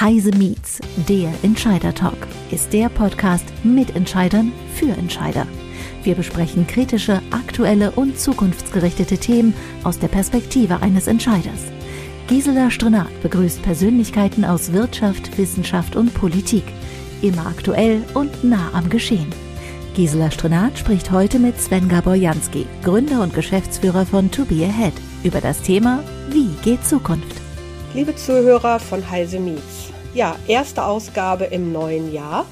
Heise Meets, der Entscheider Talk, ist der Podcast mit Entscheidern für Entscheider. Wir besprechen kritische, aktuelle und zukunftsgerichtete Themen aus der Perspektive eines Entscheiders. Gisela Strenat begrüßt Persönlichkeiten aus Wirtschaft, Wissenschaft und Politik. Immer aktuell und nah am Geschehen. Gisela Strenat spricht heute mit Sven Gaborjanski, Gründer und Geschäftsführer von To Be Ahead, über das Thema Wie geht Zukunft? Liebe Zuhörer von Heise Meets. Ja, erste Ausgabe im neuen Jahr.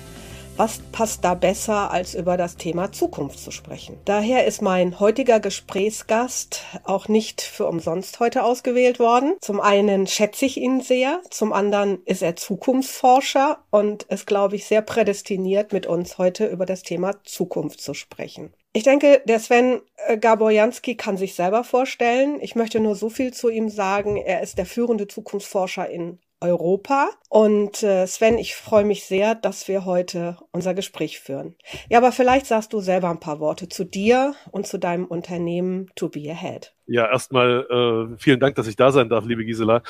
Was passt da besser, als über das Thema Zukunft zu sprechen? Daher ist mein heutiger Gesprächsgast auch nicht für umsonst heute ausgewählt worden. Zum einen schätze ich ihn sehr, zum anderen ist er Zukunftsforscher und ist, glaube ich, sehr prädestiniert, mit uns heute über das Thema Zukunft zu sprechen. Ich denke, der Sven äh, Gaborjanski kann sich selber vorstellen. Ich möchte nur so viel zu ihm sagen. Er ist der führende Zukunftsforscher in Europa. Und äh, Sven, ich freue mich sehr, dass wir heute unser Gespräch führen. Ja, aber vielleicht sagst du selber ein paar Worte zu dir und zu deinem Unternehmen To Be Ahead. Ja, erstmal äh, vielen Dank, dass ich da sein darf, liebe Gisela,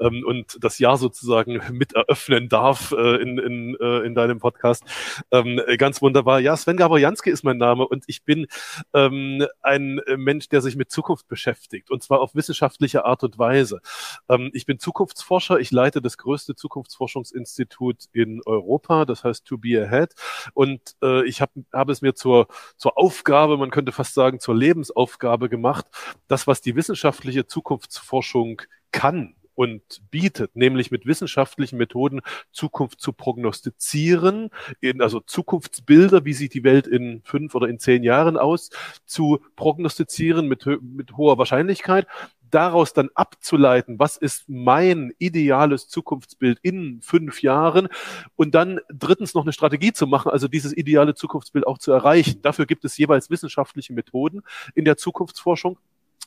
ähm, und das Jahr sozusagen mit eröffnen darf äh, in, in, äh, in deinem Podcast. Ähm, ganz wunderbar. Ja, Sven Gaborjanski ist mein Name und ich bin ähm, ein Mensch, der sich mit Zukunft beschäftigt und zwar auf wissenschaftliche Art und Weise. Ähm, ich bin Zukunftsforscher. Ich leite das größte Zukunftsforschungsinstitut in Europa, das heißt To Be Ahead. Und äh, ich habe hab es mir zur, zur Aufgabe, man könnte fast sagen, zur Lebensaufgabe gemacht, dass das, was die wissenschaftliche Zukunftsforschung kann und bietet, nämlich mit wissenschaftlichen Methoden Zukunft zu prognostizieren, in, also Zukunftsbilder, wie sieht die Welt in fünf oder in zehn Jahren aus, zu prognostizieren mit, mit hoher Wahrscheinlichkeit, daraus dann abzuleiten, was ist mein ideales Zukunftsbild in fünf Jahren und dann drittens noch eine Strategie zu machen, also dieses ideale Zukunftsbild auch zu erreichen. Dafür gibt es jeweils wissenschaftliche Methoden in der Zukunftsforschung.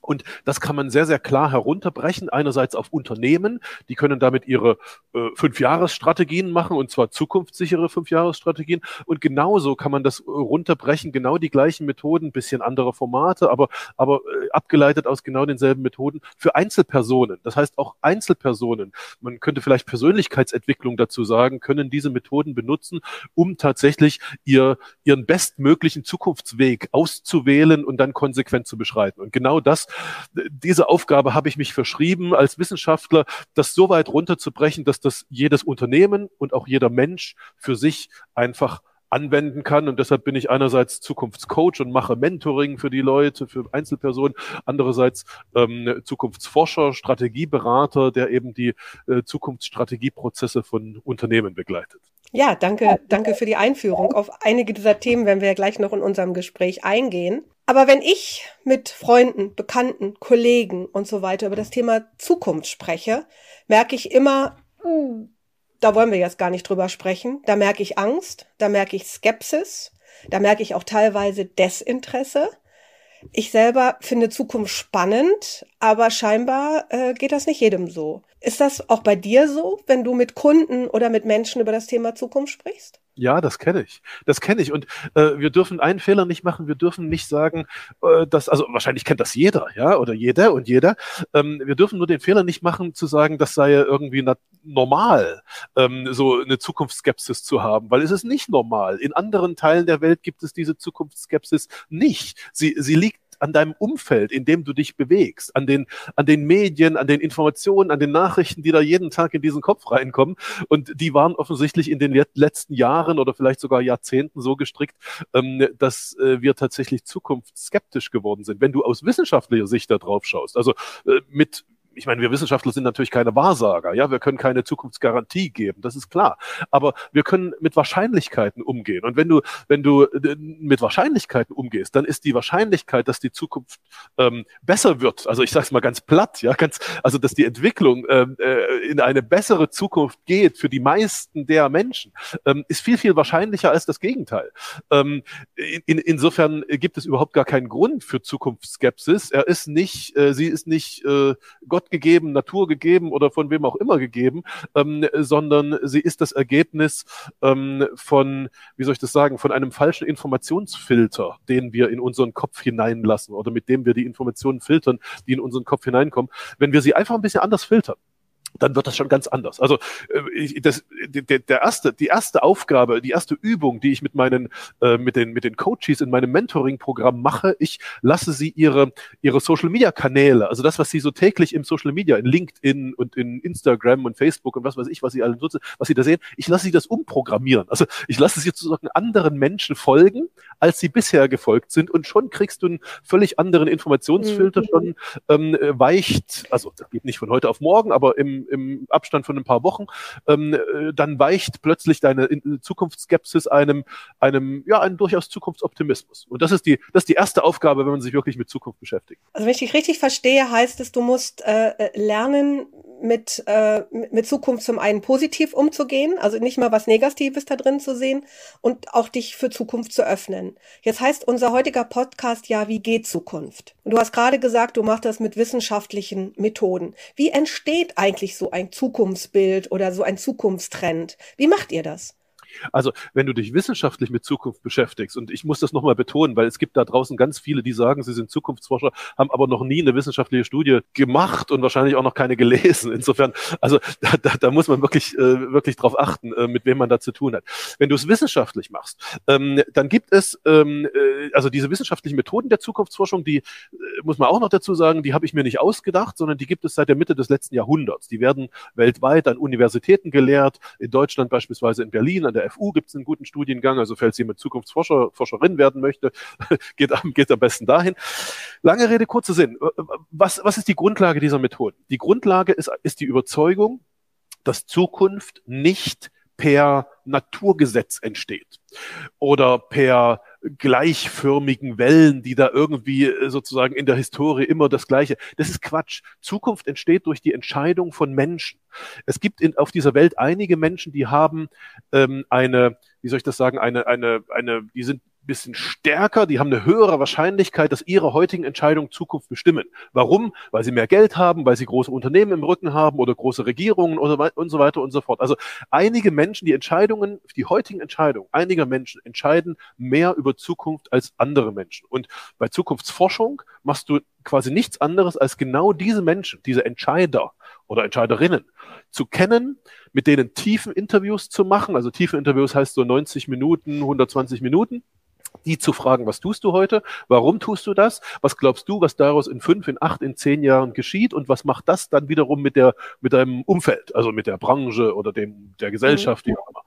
Und das kann man sehr, sehr klar herunterbrechen. Einerseits auf Unternehmen, die können damit ihre äh, Fünfjahresstrategien machen, und zwar zukunftssichere Fünfjahresstrategien. Und genauso kann man das äh, runterbrechen, genau die gleichen Methoden, bisschen andere Formate, aber, aber äh, abgeleitet aus genau denselben Methoden für Einzelpersonen. Das heißt auch Einzelpersonen, man könnte vielleicht Persönlichkeitsentwicklung dazu sagen, können diese Methoden benutzen, um tatsächlich ihr, ihren bestmöglichen Zukunftsweg auszuwählen und dann konsequent zu beschreiten. Und genau das diese Aufgabe habe ich mich verschrieben als Wissenschaftler, das so weit runterzubrechen, dass das jedes Unternehmen und auch jeder Mensch für sich einfach anwenden kann. Und deshalb bin ich einerseits Zukunftscoach und mache Mentoring für die Leute, für Einzelpersonen, andererseits ähm, Zukunftsforscher, Strategieberater, der eben die äh, Zukunftsstrategieprozesse von Unternehmen begleitet. Ja, danke, danke für die Einführung. Auf einige dieser Themen werden wir ja gleich noch in unserem Gespräch eingehen. Aber wenn ich mit Freunden, Bekannten, Kollegen und so weiter über das Thema Zukunft spreche, merke ich immer, uh, da wollen wir jetzt gar nicht drüber sprechen. Da merke ich Angst, da merke ich Skepsis, da merke ich auch teilweise Desinteresse. Ich selber finde Zukunft spannend, aber scheinbar äh, geht das nicht jedem so. Ist das auch bei dir so, wenn du mit Kunden oder mit Menschen über das Thema Zukunft sprichst? Ja, das kenne ich. Das kenne ich. Und äh, wir dürfen einen Fehler nicht machen. Wir dürfen nicht sagen, äh, dass, also wahrscheinlich kennt das jeder, ja, oder jeder und jeder. Ähm, wir dürfen nur den Fehler nicht machen, zu sagen, das sei irgendwie normal, ähm, so eine Zukunftsskepsis zu haben, weil es ist nicht normal. In anderen Teilen der Welt gibt es diese Zukunftsskepsis nicht. Sie, sie liegt an deinem Umfeld, in dem du dich bewegst, an den, an den Medien, an den Informationen, an den Nachrichten, die da jeden Tag in diesen Kopf reinkommen. Und die waren offensichtlich in den letzten Jahren oder vielleicht sogar Jahrzehnten so gestrickt, ähm, dass äh, wir tatsächlich zukunftsskeptisch geworden sind. Wenn du aus wissenschaftlicher Sicht da drauf schaust, also äh, mit ich meine, wir Wissenschaftler sind natürlich keine Wahrsager, ja, wir können keine Zukunftsgarantie geben, das ist klar. Aber wir können mit Wahrscheinlichkeiten umgehen. Und wenn du, wenn du äh, mit Wahrscheinlichkeiten umgehst, dann ist die Wahrscheinlichkeit, dass die Zukunft ähm, besser wird, also ich sage es mal ganz platt, ja, ganz, also dass die Entwicklung ähm, äh, in eine bessere Zukunft geht für die meisten der Menschen, ähm, ist viel, viel wahrscheinlicher als das Gegenteil. Ähm, in, insofern gibt es überhaupt gar keinen Grund für Zukunftsskepsis. Er ist nicht, äh, sie ist nicht äh, Gott Gott gegeben, Natur gegeben oder von wem auch immer gegeben, ähm, sondern sie ist das Ergebnis ähm, von, wie soll ich das sagen, von einem falschen Informationsfilter, den wir in unseren Kopf hineinlassen oder mit dem wir die Informationen filtern, die in unseren Kopf hineinkommen. Wenn wir sie einfach ein bisschen anders filtern, dann wird das schon ganz anders. Also äh, das, der, der erste, die erste Aufgabe, die erste Übung, die ich mit meinen, äh, mit den, mit den Coaches in meinem Mentoring-Programm mache, ich lasse sie ihre, ihre Social-Media-Kanäle, also das, was sie so täglich im Social Media, in LinkedIn und in Instagram und Facebook und was weiß ich, was sie alle nutzen, was sie da sehen, ich lasse sie das umprogrammieren. Also ich lasse sie sozusagen anderen Menschen folgen, als sie bisher gefolgt sind und schon kriegst du einen völlig anderen Informationsfilter, mhm. schon ähm, weicht, also das geht nicht von heute auf morgen, aber im im, Abstand von ein paar Wochen, ähm, äh, dann weicht plötzlich deine Zukunftsskepsis einem, einem, ja, einem durchaus Zukunftsoptimismus. Und das ist die, das ist die erste Aufgabe, wenn man sich wirklich mit Zukunft beschäftigt. Also wenn ich dich richtig verstehe, heißt es, du musst äh, äh lernen, mit, äh, mit Zukunft zum einen positiv umzugehen, also nicht mal was Negatives da drin zu sehen und auch dich für Zukunft zu öffnen. Jetzt heißt unser heutiger Podcast ja, wie geht Zukunft? Und du hast gerade gesagt, du machst das mit wissenschaftlichen Methoden. Wie entsteht eigentlich so ein Zukunftsbild oder so ein Zukunftstrend? Wie macht ihr das? Also, wenn du dich wissenschaftlich mit Zukunft beschäftigst, und ich muss das nochmal betonen, weil es gibt da draußen ganz viele, die sagen, sie sind Zukunftsforscher, haben aber noch nie eine wissenschaftliche Studie gemacht und wahrscheinlich auch noch keine gelesen. Insofern, also da, da, da muss man wirklich, äh, wirklich drauf achten, äh, mit wem man da zu tun hat. Wenn du es wissenschaftlich machst, ähm, dann gibt es, ähm, äh, also diese wissenschaftlichen Methoden der Zukunftsforschung, die äh, muss man auch noch dazu sagen, die habe ich mir nicht ausgedacht, sondern die gibt es seit der Mitte des letzten Jahrhunderts. Die werden weltweit an Universitäten gelehrt, in Deutschland beispielsweise in Berlin, an der FU gibt es einen guten Studiengang, also falls jemand Zukunftsforscher, Forscherin werden möchte, geht, geht am besten dahin. Lange Rede, kurzer Sinn. Was, was ist die Grundlage dieser Methode? Die Grundlage ist, ist die Überzeugung, dass Zukunft nicht per Naturgesetz entsteht oder per gleichförmigen Wellen, die da irgendwie äh, sozusagen in der Historie immer das Gleiche. Das ist Quatsch. Zukunft entsteht durch die Entscheidung von Menschen. Es gibt in, auf dieser Welt einige Menschen, die haben ähm, eine, wie soll ich das sagen, eine, eine, eine, die sind bisschen stärker, die haben eine höhere Wahrscheinlichkeit, dass ihre heutigen Entscheidungen Zukunft bestimmen. Warum? Weil sie mehr Geld haben, weil sie große Unternehmen im Rücken haben oder große Regierungen und so weiter und so fort. Also einige Menschen, die Entscheidungen, die heutigen Entscheidungen einiger Menschen entscheiden mehr über Zukunft als andere Menschen. Und bei Zukunftsforschung machst du quasi nichts anderes als genau diese Menschen, diese Entscheider oder Entscheiderinnen zu kennen, mit denen tiefen Interviews zu machen. Also tiefe Interviews heißt so 90 Minuten, 120 Minuten die zu fragen, was tust du heute? Warum tust du das? Was glaubst du, was daraus in fünf, in acht, in zehn Jahren geschieht? Und was macht das dann wiederum mit der, mit deinem Umfeld, also mit der Branche oder dem, der Gesellschaft, mhm. wie auch immer?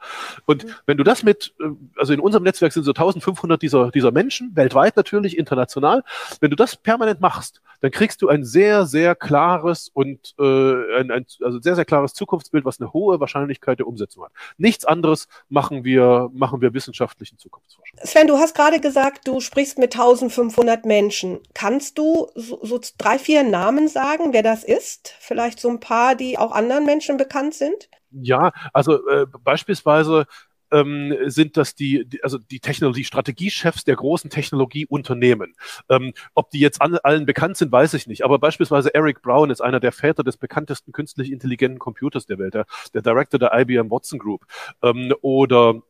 Und mhm. wenn du das mit, äh, also in unserem Netzwerk sind so 1500 dieser, dieser Menschen, weltweit natürlich, international. Wenn du das permanent machst, dann kriegst du ein sehr, sehr klares und äh, ein, ein also sehr, sehr klares Zukunftsbild, was eine hohe Wahrscheinlichkeit der Umsetzung hat. Nichts anderes machen wir, machen wir wissenschaftlichen Zukunftsforschung. Sven, du hast gerade gesagt, du sprichst mit 1500 Menschen. Kannst du so, so drei, vier Namen sagen, wer das ist? Vielleicht so ein paar, die auch anderen Menschen bekannt sind? Ja, also äh, beispielsweise ähm, sind das die, die, also die Technologie, Strategiechefs der großen Technologieunternehmen. Ähm, ob die jetzt an, allen bekannt sind, weiß ich nicht. Aber beispielsweise Eric Brown ist einer der Väter des bekanntesten künstlich intelligenten Computers der Welt, der, der Director der IBM Watson Group. Ähm, oder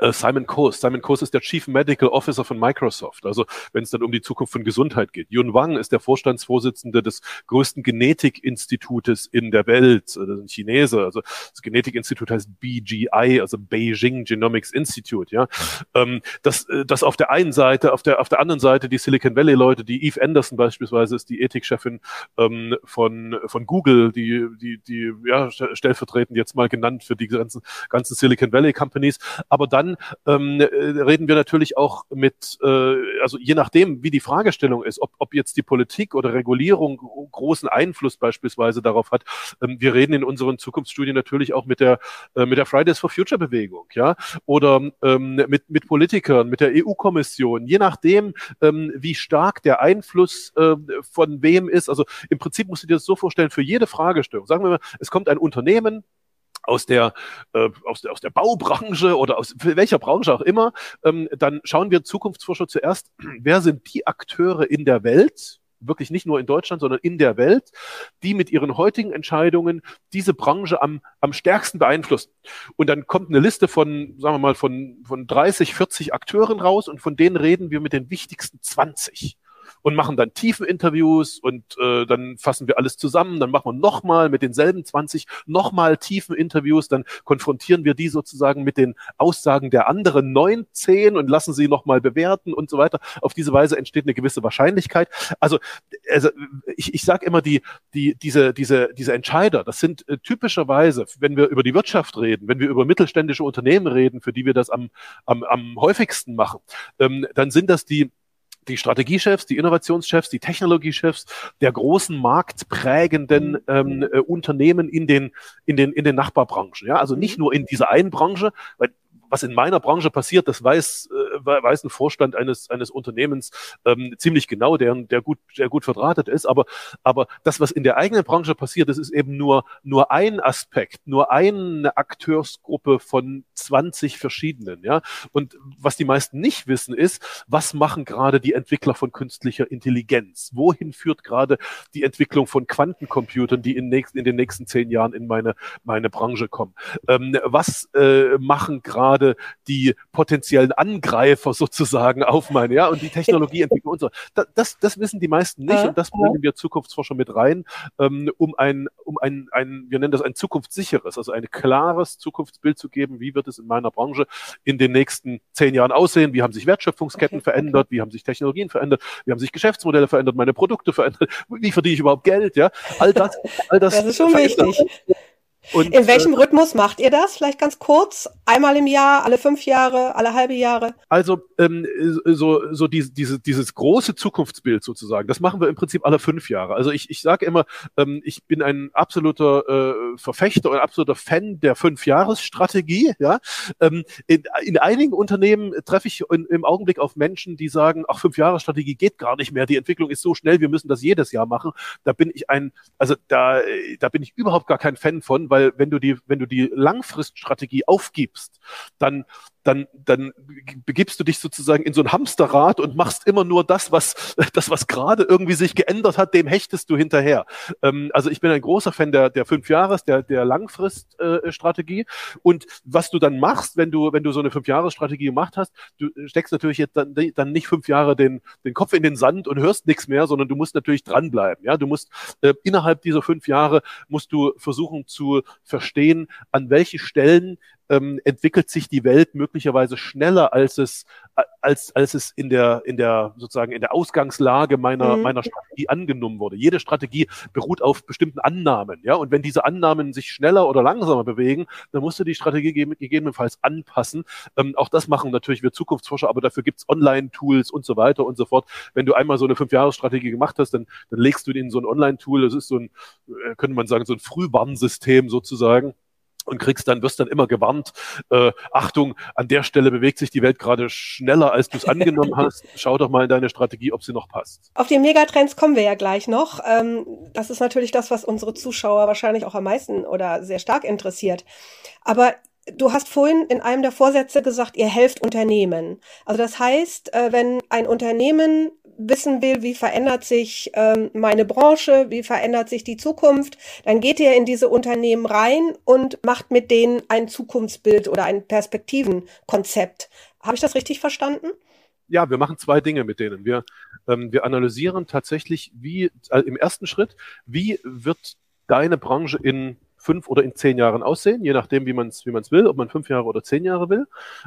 Simon Coase. Simon Coase ist der Chief Medical Officer von Microsoft. Also wenn es dann um die Zukunft von Gesundheit geht. Yun Wang ist der Vorstandsvorsitzende des größten Genetikinstitutes in der Welt. Das ist ein Chinese. Also das Genetikinstitut heißt BGI, also Beijing Genomics Institute. Ja, ähm, das, äh, das auf der einen Seite, auf der auf der anderen Seite die Silicon Valley Leute, die Eve Anderson beispielsweise ist die Ethikchefin ähm, von von Google, die die die ja stellvertretend jetzt mal genannt für die ganzen ganzen Silicon Valley Companies. Aber dann dann ähm, äh, reden wir natürlich auch mit, äh, also je nachdem, wie die Fragestellung ist, ob, ob jetzt die Politik oder Regulierung großen Einfluss beispielsweise darauf hat. Ähm, wir reden in unseren Zukunftsstudien natürlich auch mit der, äh, mit der Fridays for Future Bewegung, ja, oder ähm, mit, mit Politikern, mit der EU-Kommission, je nachdem, ähm, wie stark der Einfluss äh, von wem ist. Also im Prinzip musst du dir das so vorstellen, für jede Fragestellung, sagen wir mal, es kommt ein Unternehmen, aus der, äh, aus der, aus der Baubranche oder aus welcher Branche auch immer, ähm, dann schauen wir Zukunftsforscher zuerst, wer sind die Akteure in der Welt, wirklich nicht nur in Deutschland, sondern in der Welt, die mit ihren heutigen Entscheidungen diese Branche am, am stärksten beeinflussen. Und dann kommt eine Liste von, sagen wir mal, von, von 30, 40 Akteuren raus und von denen reden wir mit den wichtigsten 20. und machen dann tiefen Interviews und äh, dann fassen wir alles zusammen, dann machen wir nochmal mit denselben 20 nochmal tiefen Interviews, dann konfrontieren wir die sozusagen mit den Aussagen der anderen 19 und lassen sie nochmal bewerten und so weiter. Auf diese Weise entsteht eine gewisse Wahrscheinlichkeit. Also, also ich, ich sage immer, die, die, diese, diese, diese Entscheider, das sind äh, typischerweise, wenn wir über die Wirtschaft reden, wenn wir über mittelständische Unternehmen reden, für die wir das am, am, am häufigsten machen, ähm, dann sind das die die Strategiechefs, die Innovationschefs, die Technologiechefs der großen marktprägenden ähm, äh, Unternehmen in den, in, den, in den Nachbarbranchen. Ja? Also nicht nur in dieser einen Branche, weil was in meiner Branche passiert, das weiß, äh, weiß ein Vorstand eines, eines Unternehmens ähm, ziemlich genau, der, der, gut, der gut verdrahtet ist. Aber, aber das, was in der eigenen Branche passiert, das ist eben nur, nur ein Aspekt, nur eine Akteursgruppe von 20 verschiedenen. Ja? Und was die meisten nicht wissen, ist, was machen gerade die Entwickler von künstlicher Intelligenz? Wohin führt gerade die Entwicklung von Quantencomputern, die in, nächsten, in den nächsten zehn Jahren in meine, meine Branche kommen? Ähm, was äh, machen gerade die potenziellen Angreifer sozusagen auf meine, ja, und die Technologieentwicklung und so. Das, das wissen die meisten nicht und das bringen wir Zukunftsforscher mit rein, ähm, um ein, um ein, ein, wir nennen das ein zukunftssicheres, also ein klares Zukunftsbild zu geben, wie wird es in meiner Branche in den nächsten zehn Jahren aussehen, wie haben sich Wertschöpfungsketten okay, verändert, wie haben sich Technologien verändert, wie haben sich Geschäftsmodelle verändert, meine Produkte verändert, wie verdiene ich überhaupt Geld, ja, all das, all das. Das ist schon wichtig. Und, In welchem äh, Rhythmus macht ihr das? Vielleicht ganz kurz? Einmal im Jahr, alle fünf Jahre, alle halbe Jahre? Also ähm, so, so diese, diese, dieses große Zukunftsbild sozusagen, das machen wir im Prinzip alle fünf Jahre. Also ich, ich sage immer, ähm, ich bin ein absoluter äh, Verfechter und absoluter Fan der Fünfjahresstrategie. Ja? Ähm, in, in einigen Unternehmen treffe ich in, im Augenblick auf Menschen, die sagen, ach, Fünfjahresstrategie geht gar nicht mehr, die Entwicklung ist so schnell, wir müssen das jedes Jahr machen. Da bin ich ein, also da, da bin ich überhaupt gar kein Fan von, weil wenn du die, wenn du die Langfriststrategie aufgibst, dann dann, dann begibst du dich sozusagen in so ein Hamsterrad und machst immer nur das, was, das, was gerade irgendwie sich geändert hat, dem hechtest du hinterher. Ähm, also ich bin ein großer Fan der, der fünf Jahres, der, der Langfriststrategie. Äh, und was du dann machst, wenn du, wenn du so eine fünf Jahres Strategie gemacht hast, du steckst natürlich jetzt dann, dann nicht fünf Jahre den, den Kopf in den Sand und hörst nichts mehr, sondern du musst natürlich dranbleiben. Ja, du musst äh, innerhalb dieser fünf Jahre musst du versuchen zu verstehen, an welchen Stellen ähm, entwickelt sich die Welt möglicherweise schneller, als es, als, als es in der, in der, sozusagen in der Ausgangslage meiner, mhm. meiner Strategie angenommen wurde. Jede Strategie beruht auf bestimmten Annahmen, ja. Und wenn diese Annahmen sich schneller oder langsamer bewegen, dann musst du die Strategie gegebenenfalls anpassen. Ähm, auch das machen natürlich wir Zukunftsforscher, aber dafür gibt's Online-Tools und so weiter und so fort. Wenn du einmal so eine Fünfjahresstrategie gemacht hast, dann, dann legst du die in so ein Online-Tool. Das ist so ein, äh, könnte man sagen, so ein Frühwarnsystem sozusagen und kriegst dann, wirst dann immer gewarnt, äh, Achtung, an der Stelle bewegt sich die Welt gerade schneller, als du es angenommen hast. Schau doch mal in deine Strategie, ob sie noch passt. Auf die Megatrends kommen wir ja gleich noch. Ähm, das ist natürlich das, was unsere Zuschauer wahrscheinlich auch am meisten oder sehr stark interessiert. Aber Du hast vorhin in einem der Vorsätze gesagt, ihr helft Unternehmen. Also das heißt, äh, wenn ein Unternehmen wissen will, wie verändert sich ähm, meine Branche, wie verändert sich die Zukunft, dann geht ihr in diese Unternehmen rein und macht mit denen ein Zukunftsbild oder ein Perspektivenkonzept. Habe ich das richtig verstanden? Ja, wir machen zwei Dinge mit denen. Wir, ähm, wir analysieren tatsächlich, wie äh, im ersten Schritt, wie wird deine Branche in fünf oder in zehn Jahren aussehen, je nachdem, wie man es wie will, ob man fünf Jahre oder zehn Jahre will.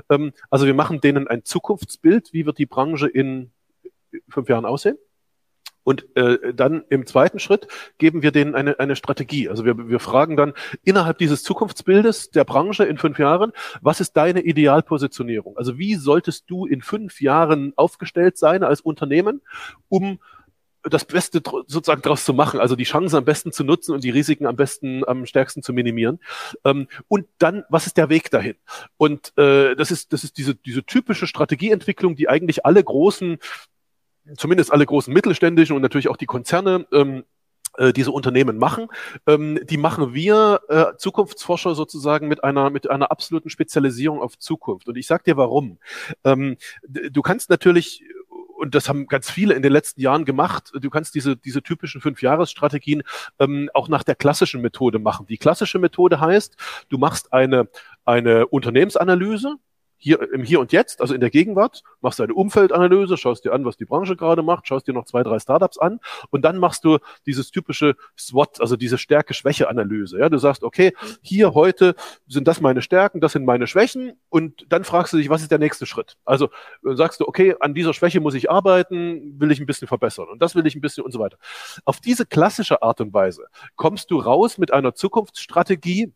Ähm, also wir machen denen ein Zukunftsbild, wie wird die Branche in fünf Jahren aussehen. Und äh, dann im zweiten Schritt geben wir denen eine, eine Strategie. Also wir, wir fragen dann innerhalb dieses Zukunftsbildes der Branche in fünf Jahren, was ist deine Idealpositionierung? Also wie solltest du in fünf Jahren aufgestellt sein als Unternehmen, um das Beste sozusagen daraus zu machen, also die Chancen am besten zu nutzen und die Risiken am besten, am stärksten zu minimieren. Ähm, und dann, was ist der Weg dahin? Und äh, das ist, das ist diese, diese typische Strategieentwicklung, die eigentlich alle großen, zumindest alle großen mittelständischen und natürlich auch die Konzerne ähm, äh, diese Unternehmen machen. Ähm, die machen wir äh, Zukunftsforscher sozusagen mit einer mit einer absoluten Spezialisierung auf Zukunft. Und ich sag dir warum. Ähm, du kannst natürlich und das haben ganz viele in den letzten Jahren gemacht. Du kannst diese, diese typischen Fünfjahresstrategien ähm, auch nach der klassischen Methode machen. Die klassische Methode heißt, du machst eine, eine Unternehmensanalyse, hier im Hier und Jetzt, also in der Gegenwart, machst du eine Umfeldanalyse, schaust dir an, was die Branche gerade macht, schaust dir noch zwei, drei Startups an und dann machst du dieses typische SWOT, also diese Stärke-Schwäche-Analyse. Ja, du sagst, okay, hier heute sind das meine Stärken, das sind meine Schwächen und dann fragst du dich, was ist der nächste Schritt? Also äh, sagst du, okay, an dieser Schwäche muss ich arbeiten, will ich ein bisschen verbessern und das will ich ein bisschen und so weiter. Auf diese klassische Art und Weise kommst du raus mit einer Zukunftsstrategie,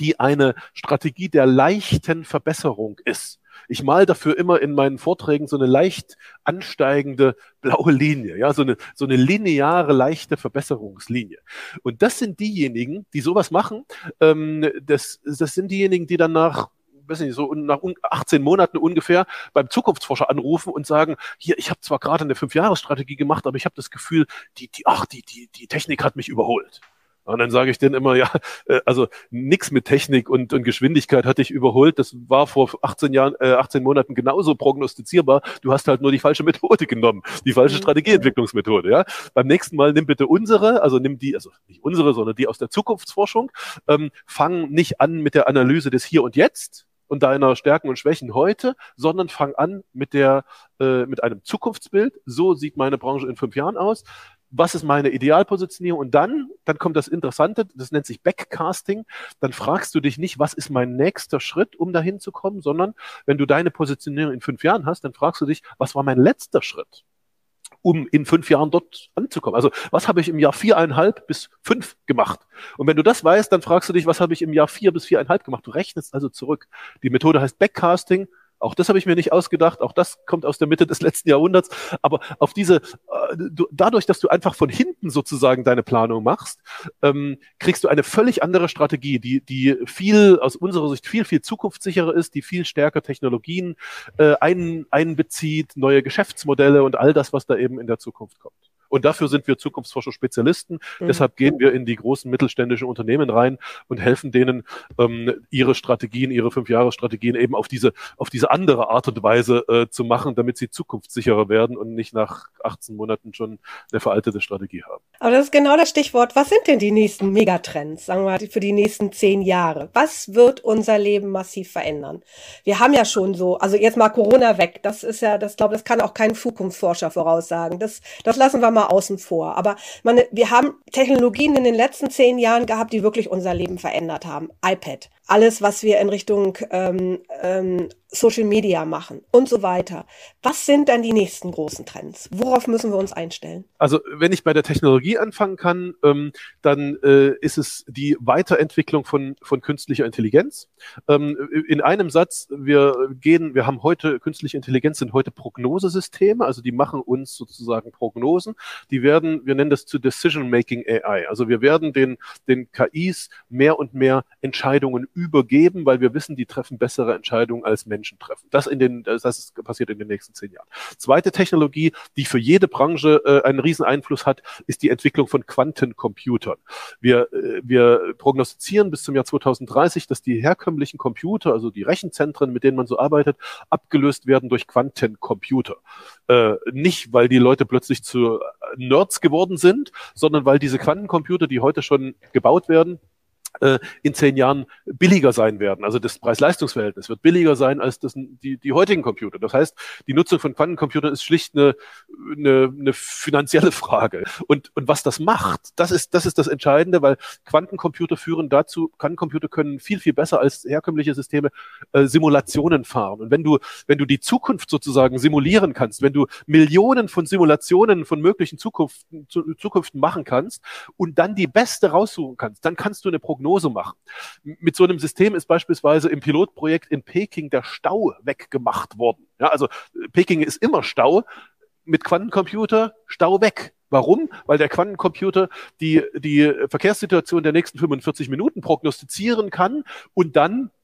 die eine Strategie der leichten Verbesserung ist. Ich mal dafür immer in meinen Vorträgen so eine leicht ansteigende blaue Linie, ja, so eine, so eine lineare, leichte Verbesserungslinie. Und das sind diejenigen, die sowas machen, ähm, das, das sind diejenigen, die dann nach weiß nicht, so nach 18 Monaten ungefähr beim Zukunftsforscher anrufen und sagen, hier, ich habe zwar gerade eine Fünfjahresstrategie gemacht, aber ich habe das Gefühl, die, die, ach, die, die, die Technik hat mich überholt. Und dann sage ich denen immer, ja, äh, also nix mit Technik und, und Geschwindigkeit hat dich überholt. Das war vor 18 Jahren, äh, 18 Monaten genauso prognostizierbar. Du hast halt nur die falsche Methode genommen, die falsche mhm. Strategieentwicklungsmethode. Ja, beim nächsten Mal nimm bitte unsere, also nimm die, also nicht unsere, sondern die aus der Zukunftsforschung. Ähm, fang nicht an mit der Analyse des Hier und Jetzt, und deiner Stärken und Schwächen heute, sondern fang an mit der äh, mit einem Zukunftsbild. So sieht meine Branche in fünf Jahren aus was ist meine Idealpositionierung? Und dann, dann kommt das Interessante, das nennt sich Backcasting. Dann fragst du dich nicht, was ist mein nächster Schritt, um dahin zu kommen, sondern wenn du deine Positionierung in fünf Jahren hast, dann fragst du dich, was war mein letzter Schritt? um in fünf Jahren dort anzukommen. Also was habe ich im Jahr viereinhalb bis fünf gemacht? Und wenn du das weißt, dann fragst du dich, was habe ich im Jahr vier bis viereinhalb gemacht? Du rechnest also zurück. Die Methode heißt Backcasting. Auch das habe ich mir nicht ausgedacht. Auch das kommt aus der Mitte des letzten Jahrhunderts. Aber auf diese, äh, du, dadurch, dass du einfach von hinten sozusagen deine Planung machst, ähm, kriegst du eine völlig andere Strategie, die, die viel, aus unserer Sicht viel, viel zukunftssicherer ist, die viel stärker Technologien äh, ein, einbezieht, neue Geschäftsmodelle und all das, was da eben in der Zukunft kommt. Und dafür sind wir Zukunftsforscher Spezialisten. Mhm. Deshalb gehen wir in die großen mittelständischen Unternehmen rein und helfen denen, ähm, ihre Strategien, ihre Fünfjahresstrategien eben auf diese, auf diese andere Art und Weise äh, zu machen, damit sie zukunftssicherer werden und nicht nach 18 Monaten schon eine veraltete Strategie haben. Aber das ist genau das Stichwort. Was sind denn die nächsten Megatrends, sagen wir mal, für die nächsten zehn Jahre? Was wird unser Leben massiv verändern? Wir haben ja schon so, also jetzt mal Corona weg. Das ist ja, das glaube, das kann auch kein Zukunftsforscher voraussagen. Das, das lassen wir mal mal außen vor. Aber man, wir haben Technologien in den letzten zehn Jahren gehabt, die wirklich unser Leben verändert haben. iPad, alles, was wir in Richtung ähm, ähm, Social Media machen und so weiter. Was sind dann die nächsten großen Trends? Worauf müssen wir uns einstellen? Also wenn ich bei der Technologie anfangen kann, ähm, dann äh, ist es die Weiterentwicklung von, von künstlicher Intelligenz. Ähm, in einem Satz, wir gehen, wir haben heute, künstliche Intelligenz sind heute Prognosesysteme, also die machen uns sozusagen Prognosen. Die werden, wir nennen das zu Decision-Making AI. Also wir werden den, den KIs mehr und mehr Entscheidungen übergeben, weil wir wissen, die treffen bessere Entscheidungen als Menschen treffen. Das in den, das passiert in den nächsten zehn Jahren. Zweite Technologie, die für jede Branche äh, einen riesen Einfluss hat, ist die Entwicklung von Quantencomputern. Wir, äh, wir prognostizieren bis zum Jahr 2030, dass die herkömmlichen Computer, also die Rechenzentren, mit denen man so arbeitet, abgelöst werden durch Quantencomputer. Äh, nicht, weil die Leute plötzlich zu Nerds geworden sind, sondern weil diese Quantencomputer, die heute schon gebaut werden, äh, in zehn Jahren billiger sein werden. Also das Preis-Leistungs-Verhältnis wird billiger sein als das, die, die heutigen Computer. Das heißt, die Nutzung von Quantencomputern ist schlicht eine, eine, eine finanzielle Frage. Und, und was das macht, das ist, das ist das Entscheidende, weil Quantencomputer führen dazu, Quantencomputer können viel, viel besser als herkömmliche Systeme äh, Simulationen fahren. Und wenn du, wenn du die Zukunft sozusagen simulieren kannst, wenn du Millionen von Simulationen von möglichen Zukunften, Zukunften machen kannst und dann die beste raussuchen kannst, dann kannst du eine Prognose Prognose machen. Mit so einem System ist beispielsweise im Pilotprojekt in Peking der Stau weggemacht worden. Ja, also Peking ist immer Stau. Mit Quantencomputer Stau weg. Warum? Weil der Quantencomputer die, die Verkehrssituation der nächsten 45 Minuten prognostizieren kann und dann äh,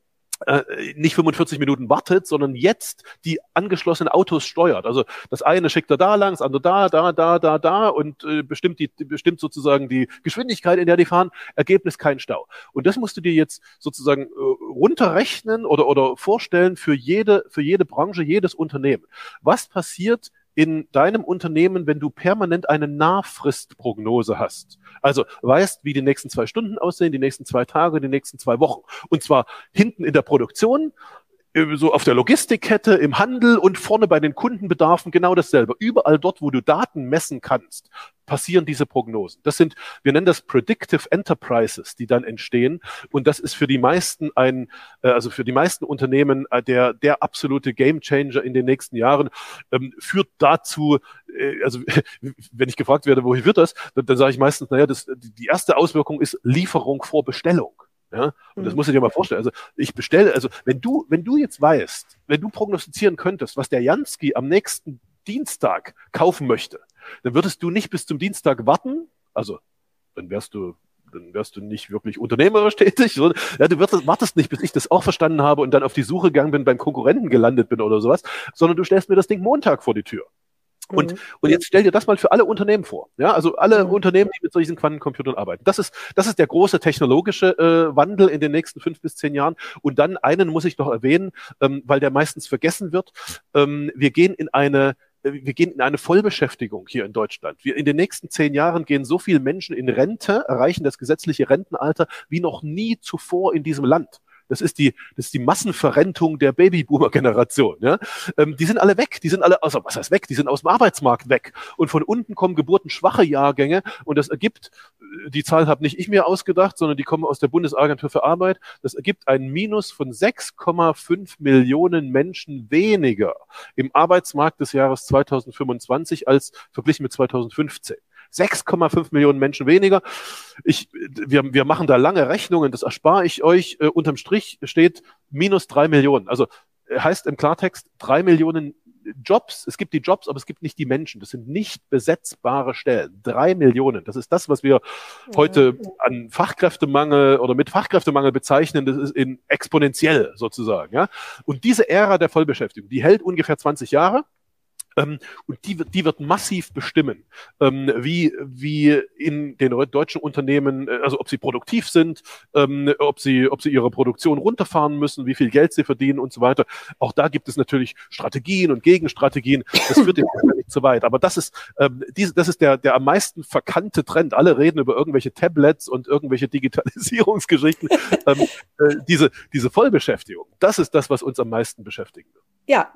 nicht 45 Minuten wartet, sondern jetzt die angeschlossenen Autos steuert. Also das eine schickt er da lang, das andere da, da, da, da, da und äh, bestimmt die bestimmt sozusagen die Geschwindigkeit, in der die fahren. Ergebnis kein Stau. Und das musst du dir jetzt sozusagen äh, runterrechnen oder oder vorstellen für jede für jede Branche, jedes Unternehmen. Was passiert, in deinem Unternehmen, wenn du permanent eine Nahfristprognose hast. Also weißt, wie die nächsten zwei Stunden aussehen, die nächsten zwei Tage, die nächsten zwei Wochen. Und zwar hinten in der Produktion, so auf der Logistikkette, im Handel und vorne bei den Kundenbedarfen genau dasselbe. Überall dort, wo du Daten messen kannst, passieren diese Prognosen. Das sind, wir nennen das Predictive Enterprises, die dann entstehen. Und das ist für die meisten ein, äh, also für die meisten Unternehmen äh, der, der absolute Gamechanger in den nächsten Jahren, ähm, führt dazu, äh, also wenn ich gefragt werde, wohin wird das, dann, dann sage ich meistens, naja, das, die erste Auswirkung ist Lieferung vor Bestellung. Ja, und das mhm. musst du dir mal vorstellen. Also ich bestelle, also wenn du, wenn du jetzt weißt, wenn du prognostizieren könntest, was der Jansky am nächsten Dienstag kaufen möchte, dann würdest du nicht bis zum Dienstag warten. Also dann wärst du dann wärst du nicht wirklich unternehmerisch tätig. Ja, du wirst, wartest nicht, bis ich das auch verstanden habe und dann auf die Suche gegangen bin, beim Konkurrenten gelandet bin oder sowas, sondern du stellst mir das Ding Montag vor die Tür. Und, mhm. und jetzt stell dir das mal für alle Unternehmen vor. Ja, also alle mhm. Unternehmen, die mit solchen Quantencomputern arbeiten. Das ist, das ist der große technologische äh, Wandel in den nächsten fünf bis zehn Jahren. Und dann einen muss ich noch erwähnen, ähm, weil der meistens vergessen wird. Ähm, wir gehen in eine äh, wir gehen in eine Vollbeschäftigung hier in Deutschland. Wir in den nächsten zehn Jahren gehen so viele Menschen in Rente, erreichen das gesetzliche Rentenalter wie noch nie zuvor in diesem Land. Das ist die, das ist die Massenverrentung der Babyboomer-Generation. Ja? Ähm, die sind alle weg. Die sind alle, also was heißt weg? Die sind aus dem Arbeitsmarkt weg. Und von unten kommen geburtenschwache Jahrgänge. Und das ergibt, äh, die Zahl habe nicht ich mir ausgedacht, sondern die kommen aus der Bundesagentur für Arbeit. Das ergibt ein Minus von 6,5 Millionen Menschen weniger im Arbeitsmarkt des Jahres 2025 als verglichen mit 2015. 6,5 Millionen Menschen weniger. Ich, wir, wir machen da lange Rechnungen, das erspare ich euch. Äh, unterm Strich steht minus drei Millionen. Also äh, heißt im Klartext drei Millionen Jobs. Es gibt die Jobs, aber es gibt nicht die Menschen. Das sind nicht besetzbare Stellen. Drei Millionen. Das ist das, was wir heute an Fachkräftemangel oder mit Fachkräftemangel bezeichnen. Das ist in exponentiell sozusagen. Ja. Und diese Ära der Vollbeschäftigung, die hält ungefähr 20 Jahre. Ähm, und die, die wird massiv bestimmen, ähm, wie, wie in den deutschen Unternehmen, äh, also ob sie produktiv sind, ähm, ob, sie, ob sie ihre Produktion runterfahren müssen, wie viel Geld sie verdienen und so weiter. Auch da gibt es natürlich Strategien und Gegenstrategien. Das führt jetzt nicht zu weit. Aber das ist, ähm, diese, das ist der, der am meisten verkannte Trend. Alle reden über irgendwelche Tablets und irgendwelche Digitalisierungsgeschichten. ähm, äh, diese, diese Vollbeschäftigung, das ist das, was uns am meisten beschäftigen wird. Ja,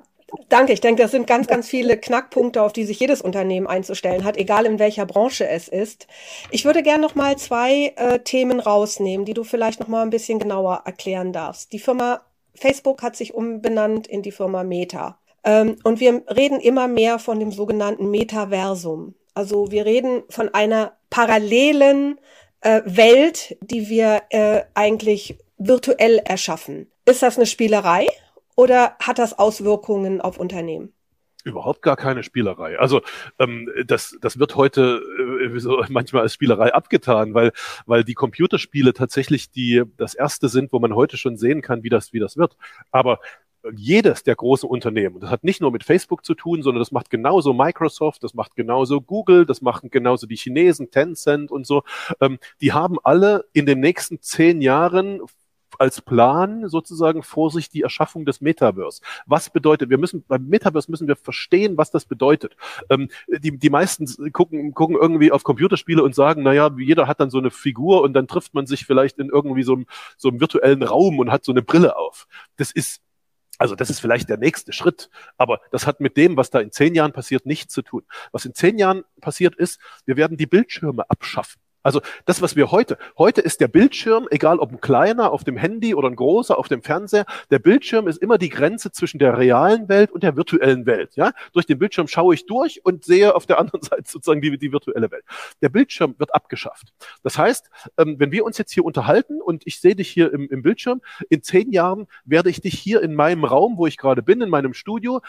Danke. Ich denke, das sind ganz, ganz viele Knackpunkte, auf die sich jedes Unternehmen einzustellen hat, egal in welcher Branche es ist. Ich würde gerne noch mal zwei äh, Themen rausnehmen, die du vielleicht noch mal ein bisschen genauer erklären darfst. Die Firma Facebook hat sich umbenannt in die Firma Meta. Ähm, und wir reden immer mehr von dem sogenannten Metaversum. Also wir reden von einer parallelen äh, Welt, die wir äh, eigentlich virtuell erschaffen. Ist das eine Spielerei? Oder hat das Auswirkungen auf Unternehmen? Überhaupt gar keine Spielerei. Also ähm, das, das wird heute äh, so manchmal als Spielerei abgetan, weil, weil die Computerspiele tatsächlich die das erste sind, wo man heute schon sehen kann, wie das, wie das wird. Aber jedes der großen Unternehmen, das hat nicht nur mit Facebook zu tun, sondern das macht genauso Microsoft, das macht genauso Google, das machen genauso die Chinesen, Tencent und so. Ähm, die haben alle in den nächsten zehn Jahren als Plan sozusagen vor sich die Erschaffung des Metaverse. Was bedeutet, wir müssen, beim Metaverse müssen wir verstehen, was das bedeutet. Ähm, die, die meisten gucken, gucken irgendwie auf Computerspiele und sagen, naja, jeder hat dann so eine Figur und dann trifft man sich vielleicht in irgendwie so einem, so einem virtuellen Raum und hat so eine Brille auf. Das ist also das ist vielleicht der nächste Schritt, aber das hat mit dem, was da in zehn Jahren passiert, nichts zu tun. Was in zehn Jahren passiert ist, wir werden die Bildschirme abschaffen. Also das, was wir heute, heute ist der Bildschirm, egal ob ein kleiner auf dem Handy oder ein großer auf dem Fernseher, der Bildschirm ist immer die Grenze zwischen der realen Welt und der virtuellen Welt. Ja? Durch den Bildschirm schaue ich durch und sehe auf der anderen Seite sozusagen die, die virtuelle Welt. Der Bildschirm wird abgeschafft. Das heißt, ähm, wenn wir uns jetzt hier unterhalten und ich sehe dich hier im, im Bildschirm, in zehn Jahren werde ich dich hier in meinem Raum, wo ich gerade bin, in meinem Studio,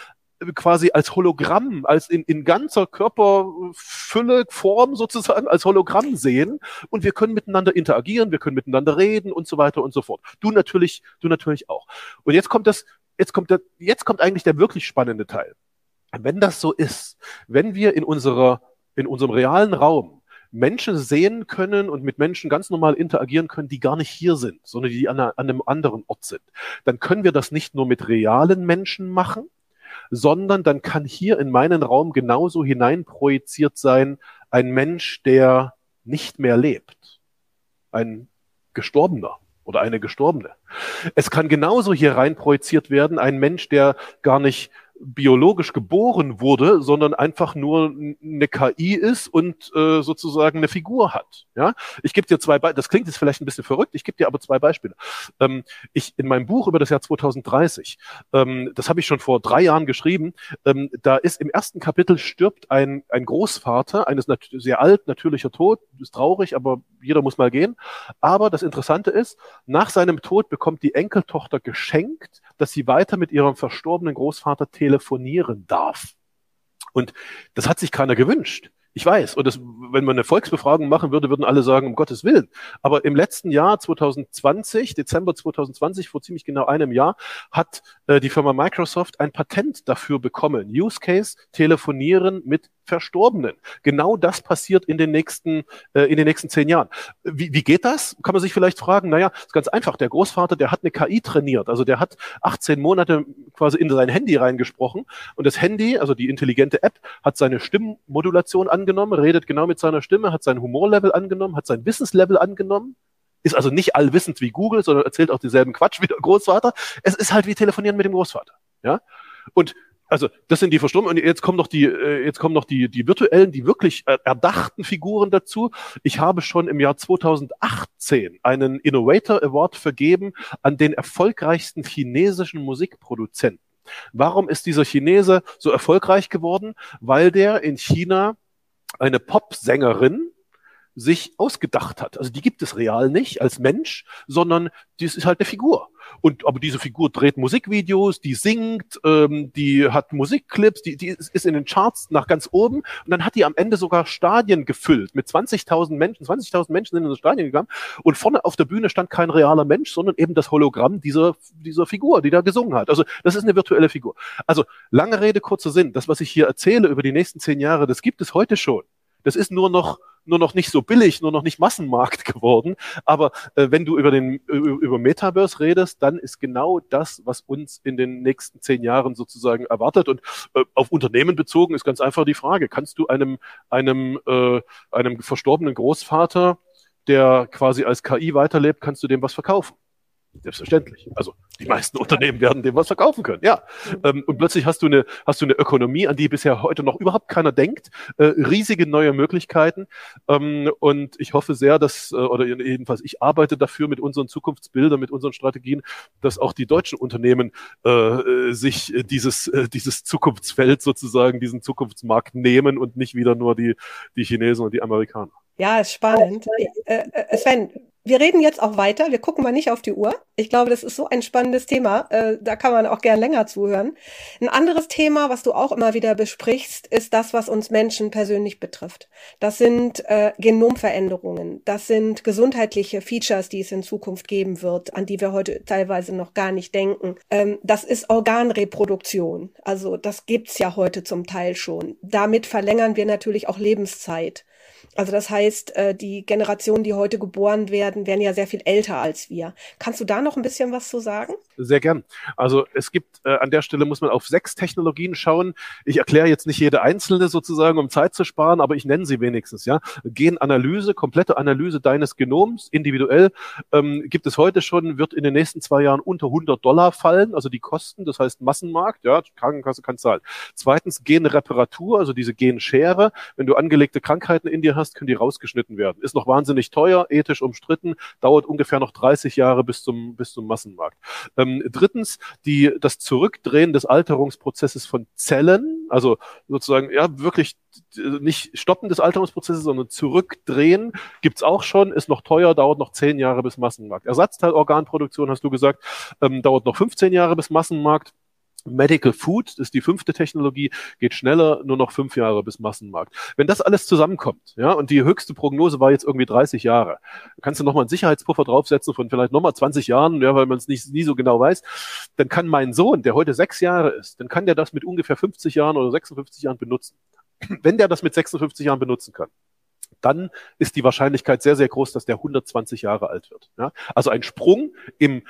quasi als Hologramm, als in, in ganzer Körperfülle, Form sozusagen, als Hologramm sehen und wir können miteinander interagieren, wir können miteinander reden und so weiter und so fort. Du natürlich, du natürlich auch. Und jetzt kommt das, jetzt kommt der, jetzt kommt eigentlich der wirklich spannende Teil. Wenn das so ist, wenn wir in unserer, in unserem realen Raum Menschen sehen können und mit Menschen ganz normal interagieren können, die gar nicht hier sind, sondern die an, an einem anderen Ort sind, dann können wir das nicht nur mit realen Menschen machen, sondern dann kann hier in meinen Raum genauso hineinprojiziert sein ein Mensch, der nicht mehr lebt. Ein Gestorbener oder eine Gestorbene. Es kann genauso hier rein projiziert werden, ein Mensch, der gar nicht biologisch geboren wurde, sondern einfach nur eine KI ist und äh, sozusagen eine Figur hat. Ja, ich gebe dir zwei Beispiele. Das klingt jetzt vielleicht ein bisschen verrückt. Ich gebe dir aber zwei Beispiele. Ähm, ich in meinem Buch über das Jahr 2030, ähm, das habe ich schon vor drei Jahren geschrieben. Ähm, da ist im ersten Kapitel stirbt ein ein Großvater eines sehr alt natürlicher Tod, ist traurig, aber jeder muss mal gehen. Aber das Interessante ist, nach seinem Tod bekommt die Enkeltochter geschenkt, dass sie weiter mit ihrem verstorbenen Großvater telefonieren darf. Und das hat sich keiner gewünscht. Ich weiß. Und das, wenn man eine Volksbefragung machen würde, würden alle sagen, um Gottes Willen. Aber im letzten Jahr, 2020, Dezember 2020, vor ziemlich genau einem Jahr, hat äh, die Firma Microsoft ein Patent dafür bekommen. Use Case, telefonieren mit Verstorbenen. Genau das passiert in den nächsten, äh, in den nächsten zehn Jahren. Wie, wie geht das? Kann man sich vielleicht fragen. Naja, ist ganz einfach. Der Großvater, der hat eine KI trainiert. Also der hat 18 Monate quasi in sein Handy reingesprochen. Und das Handy, also die intelligente App, hat seine Stimmmodulation angenommen, redet genau mit seiner Stimme, hat sein Humorlevel angenommen, hat sein Wissenslevel angenommen ist also nicht allwissend wie Google, sondern erzählt auch dieselben Quatsch wie der Großvater. Es ist halt wie telefonieren mit dem Großvater. Ja? Und also das sind die Verstorbenen und jetzt kommen noch die, äh, jetzt kommen noch die, die virtuellen, die wirklich erdachten Figuren dazu. Ich habe schon im Jahr 2018 einen Innovator Award vergeben an den erfolgreichsten chinesischen Musikproduzenten. Warum ist dieser Chinese so erfolgreich geworden? Weil der in China eine Popsängerin sich ausgedacht hat. Also die gibt es real nicht als Mensch, sondern das ist halt eine Figur. Und aber diese Figur dreht Musikvideos, die singt, ähm, die hat Musikclips, die, die ist in den Charts nach ganz oben und dann hat die am Ende sogar Stadien gefüllt mit 20.000 Menschen. 20.000 Menschen sind in das Stadion gegangen und vorne auf der Bühne stand kein realer Mensch, sondern eben das Hologramm dieser dieser Figur, die da gesungen hat. Also das ist eine virtuelle Figur. Also lange Rede kurzer Sinn. Das, was ich hier erzähle über die nächsten zehn Jahre, das gibt es heute schon. Das ist nur noch nur noch nicht so billig, nur noch nicht Massenmarkt geworden. Aber äh, wenn du über den über Metaverse redest, dann ist genau das, was uns in den nächsten zehn Jahren sozusagen erwartet. Und äh, auf Unternehmen bezogen ist ganz einfach die Frage: Kannst du einem einem äh, einem verstorbenen Großvater, der quasi als KI weiterlebt, kannst du dem was verkaufen? Selbstverständlich. Also die meisten Unternehmen werden dem was verkaufen können. Ja. Ähm, und plötzlich hast du eine, hast du eine Ökonomie, an die bisher heute noch überhaupt keiner denkt. Äh, riesige neue Möglichkeiten. Ähm, und ich hoffe sehr, dass, äh, oder jedenfalls ich arbeite dafür mit unseren Zukunftsbildern, mit unseren Strategien, dass auch die deutschen Unternehmen äh, sich dieses, dieses Zukunftsfeld sozusagen, diesen Zukunftsmarkt nehmen und nicht wieder nur die, die Chinesen und die Amerikaner. Ja, ist spannend. Äh, Sven, wir reden jetzt auch weiter. Wir gucken mal nicht auf die Uhr. Ich glaube, das ist so ein spannendes Thema. Äh, da kann man auch gern länger zuhören. Ein anderes Thema, was du auch immer wieder besprichst, ist das, was uns Menschen persönlich betrifft. Das sind äh, Genomveränderungen. Das sind gesundheitliche Features, die es in Zukunft geben wird, an die wir heute teilweise noch gar nicht denken. Ähm, das ist Organreproduktion. Also das gibt's ja heute zum Teil schon. Damit verlängern wir natürlich auch Lebenszeit. Also das heißt, äh, die Generationen, die heute geboren werden, werden ja sehr viel älter als wir. Kannst du da noch ein bisschen was zu sagen? Sehr gern. Also es gibt äh, an der Stelle muss man auf sechs Technologien schauen. Ich erkläre jetzt nicht jede einzelne sozusagen, um Zeit zu sparen, aber ich nenne sie wenigstens. Ja, Genanalyse, komplette Analyse deines Genoms individuell ähm, gibt es heute schon, wird in den nächsten zwei Jahren unter 100 Dollar fallen, also die Kosten. Das heißt Massenmarkt. Ja, Krankenkasse kann zahlen. Zweitens Genreparatur, also diese Genschere. Wenn du angelegte Krankheiten in dir hast, können die rausgeschnitten werden. Ist noch wahnsinnig teuer, ethisch umstritten, dauert ungefähr noch 30 Jahre bis zum bis zum Massenmarkt. Ähm, ähm, drittens, die, das Zurückdrehen des Alterungsprozesses von Zellen, also sozusagen, ja, wirklich nicht Stoppen des Alterungsprozesses, sondern Zurückdrehen gibt's auch schon, ist noch teuer, dauert noch zehn Jahre bis Massenmarkt. Ersatzteilorganproduktion, hast du gesagt, ähm, dauert noch 15 Jahre bis Massenmarkt. Medical Food, ist die fünfte Technologie, geht schneller, nur noch fünf Jahre bis Massenmarkt. Wenn das alles zusammenkommt, ja, und die höchste Prognose war jetzt irgendwie 30 Jahre, kannst du nochmal einen Sicherheitspuffer draufsetzen von vielleicht nochmal 20 Jahren, ja, weil man es nie so genau weiß, dann kann mein Sohn, der heute sechs Jahre ist, dann kann der das mit ungefähr 50 Jahren oder 56 Jahren benutzen. Wenn der das mit 56 Jahren benutzen kann, dann ist die Wahrscheinlichkeit sehr, sehr groß, dass der 120 Jahre alt wird. Ja? Also ein Sprung im,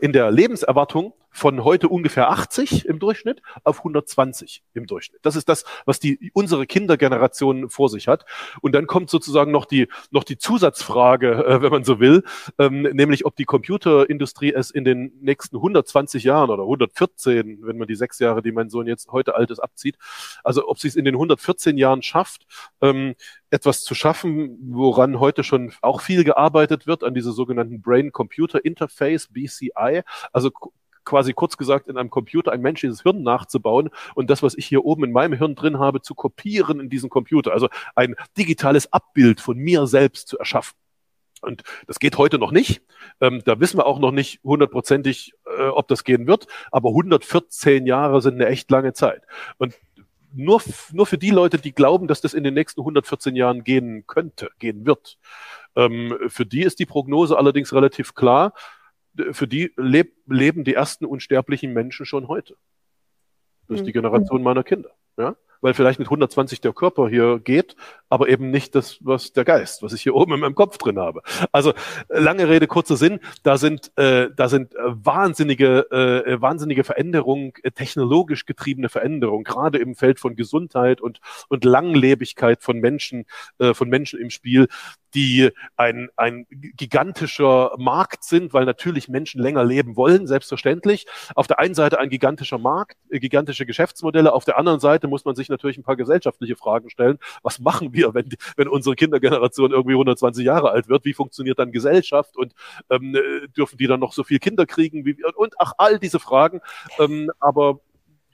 in der Lebenserwartung von heute ungefähr 80 im Durchschnitt auf 120 im Durchschnitt. Das ist das, was die unsere Kindergeneration vor sich hat. Und dann kommt sozusagen noch die noch die Zusatzfrage, äh, wenn man so will, ähm, nämlich ob die Computerindustrie es in den nächsten 120 Jahren oder 114, wenn man die sechs Jahre, die mein Sohn jetzt heute alt ist, abzieht, also ob sie es in den 114 Jahren schafft, ähm, etwas zu schaffen, woran heute schon auch viel gearbeitet wird, an diese sogenannten Brain-Computer Interface, BCI, also quasi kurz gesagt in einem Computer ein menschliches Hirn nachzubauen und das, was ich hier oben in meinem Hirn drin habe, zu kopieren in diesen Computer. Also ein digitales Abbild von mir selbst zu erschaffen. Und das geht heute noch nicht. Ähm, da wissen wir auch noch nicht hundertprozentig, äh, ob das gehen wird. Aber 114 Jahre sind eine echt lange Zeit. Und nur, nur für die Leute, die glauben, dass das in den nächsten 114 Jahren gehen könnte, gehen wird, ähm, für die ist die Prognose allerdings relativ klar. Für die leb, leben die ersten unsterblichen Menschen schon heute. Das ist die mhm. Generation meiner Kinder. Ja? weil vielleicht mit 120 der Körper hier geht, aber eben nicht das, was der Geist, was ich hier oben in meinem Kopf drin habe. Also lange Rede, kurzer Sinn, da sind, äh, da sind äh, wahnsinnige, äh, wahnsinnige Veränderungen, äh, technologisch getriebene Veränderungen, gerade im Feld von Gesundheit und, und Langlebigkeit von Menschen, äh, von Menschen im Spiel, die ein, ein gigantischer Markt sind, weil natürlich Menschen länger leben wollen, selbstverständlich. Auf der einen Seite ein gigantischer Markt, äh, gigantische Geschäftsmodelle, auf der anderen Seite muss man sich natürlich ein paar gesellschaftliche Fragen stellen. Was machen wir, wenn, wenn unsere Kindergeneration irgendwie 120 Jahre alt wird? Wie funktioniert dann Gesellschaft und ähm, äh, dürfen die dann noch so viel Kinder kriegen? Wie, und ach, all diese Fragen. Ähm, aber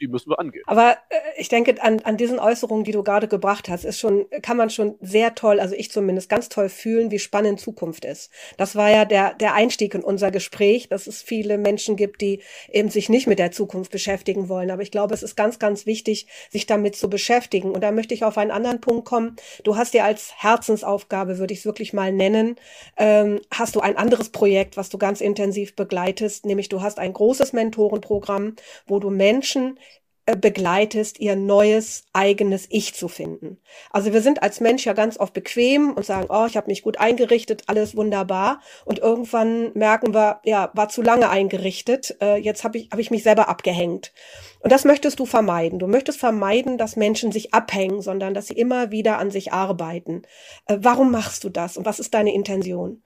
die müssen wir angehen. Aber äh, ich denke, an, an diesen Äußerungen, die du gerade gebracht hast, ist schon, kann man schon sehr toll, also ich zumindest ganz toll fühlen, wie spannend Zukunft ist. Das war ja der, der Einstieg in unser Gespräch, dass es viele Menschen gibt, die eben sich nicht mit der Zukunft beschäftigen wollen. Aber ich glaube, es ist ganz, ganz wichtig, sich damit zu beschäftigen. Und da möchte ich auf einen anderen Punkt kommen. Du hast dir als Herzensaufgabe, würde ich es wirklich mal nennen, ähm, hast du ein anderes Projekt, was du ganz intensiv begleitest, nämlich du hast ein großes Mentorenprogramm, wo du Menschen begleitest, ihr neues eigenes Ich zu finden. Also wir sind als Mensch ja ganz oft bequem und sagen, oh, ich habe mich gut eingerichtet, alles wunderbar. Und irgendwann merken wir, ja, war zu lange eingerichtet, äh, jetzt habe ich, hab ich mich selber abgehängt. Und das möchtest du vermeiden. Du möchtest vermeiden, dass Menschen sich abhängen, sondern dass sie immer wieder an sich arbeiten. Äh, warum machst du das und was ist deine Intention?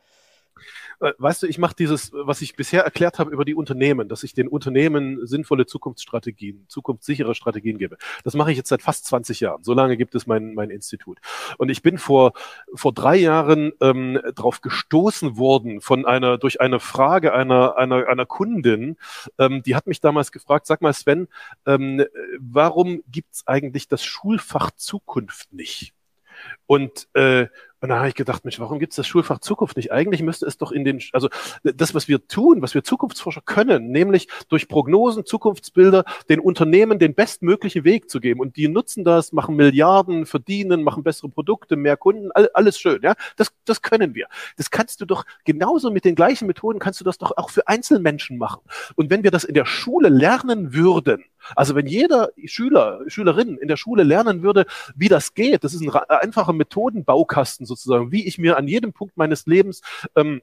Äh, weißt du, ich mache dieses, was ich bisher erklärt habe über die Unternehmen, dass ich den Unternehmen sinnvolle Zukunftsstrategien, zukunftssichere Strategien gebe. Das mache ich jetzt seit fast 20 Jahren. So lange gibt es mein, mein Institut. Und ich bin vor, vor drei Jahren ähm, darauf gestoßen worden von einer, durch eine Frage einer, einer, einer Kundin, ähm, die hat mich damals gefragt, sag mal Sven, ähm, warum gibt's eigentlich das Schulfach Zukunft nicht? Und äh, und da habe ich gedacht, Mensch, warum gibt es das Schulfach Zukunft nicht? Eigentlich müsste es doch in den, also das, was wir tun, was wir Zukunftsforscher können, nämlich durch Prognosen, Zukunftsbilder den Unternehmen den bestmöglichen Weg zu geben. Und die nutzen das, machen Milliarden, verdienen, machen bessere Produkte, mehr Kunden, all, alles schön, ja. Das, das können wir. Das kannst du doch genauso mit den gleichen Methoden kannst du das doch auch für Einzelmenschen machen. Und wenn wir das in der Schule lernen würden, also wenn jeder Schüler, Schülerin in der Schule lernen würde, wie das geht, das ist ein einfacher Methodenbaukasten sozusagen, wie ich mir an jedem Punkt meines Lebens ähm,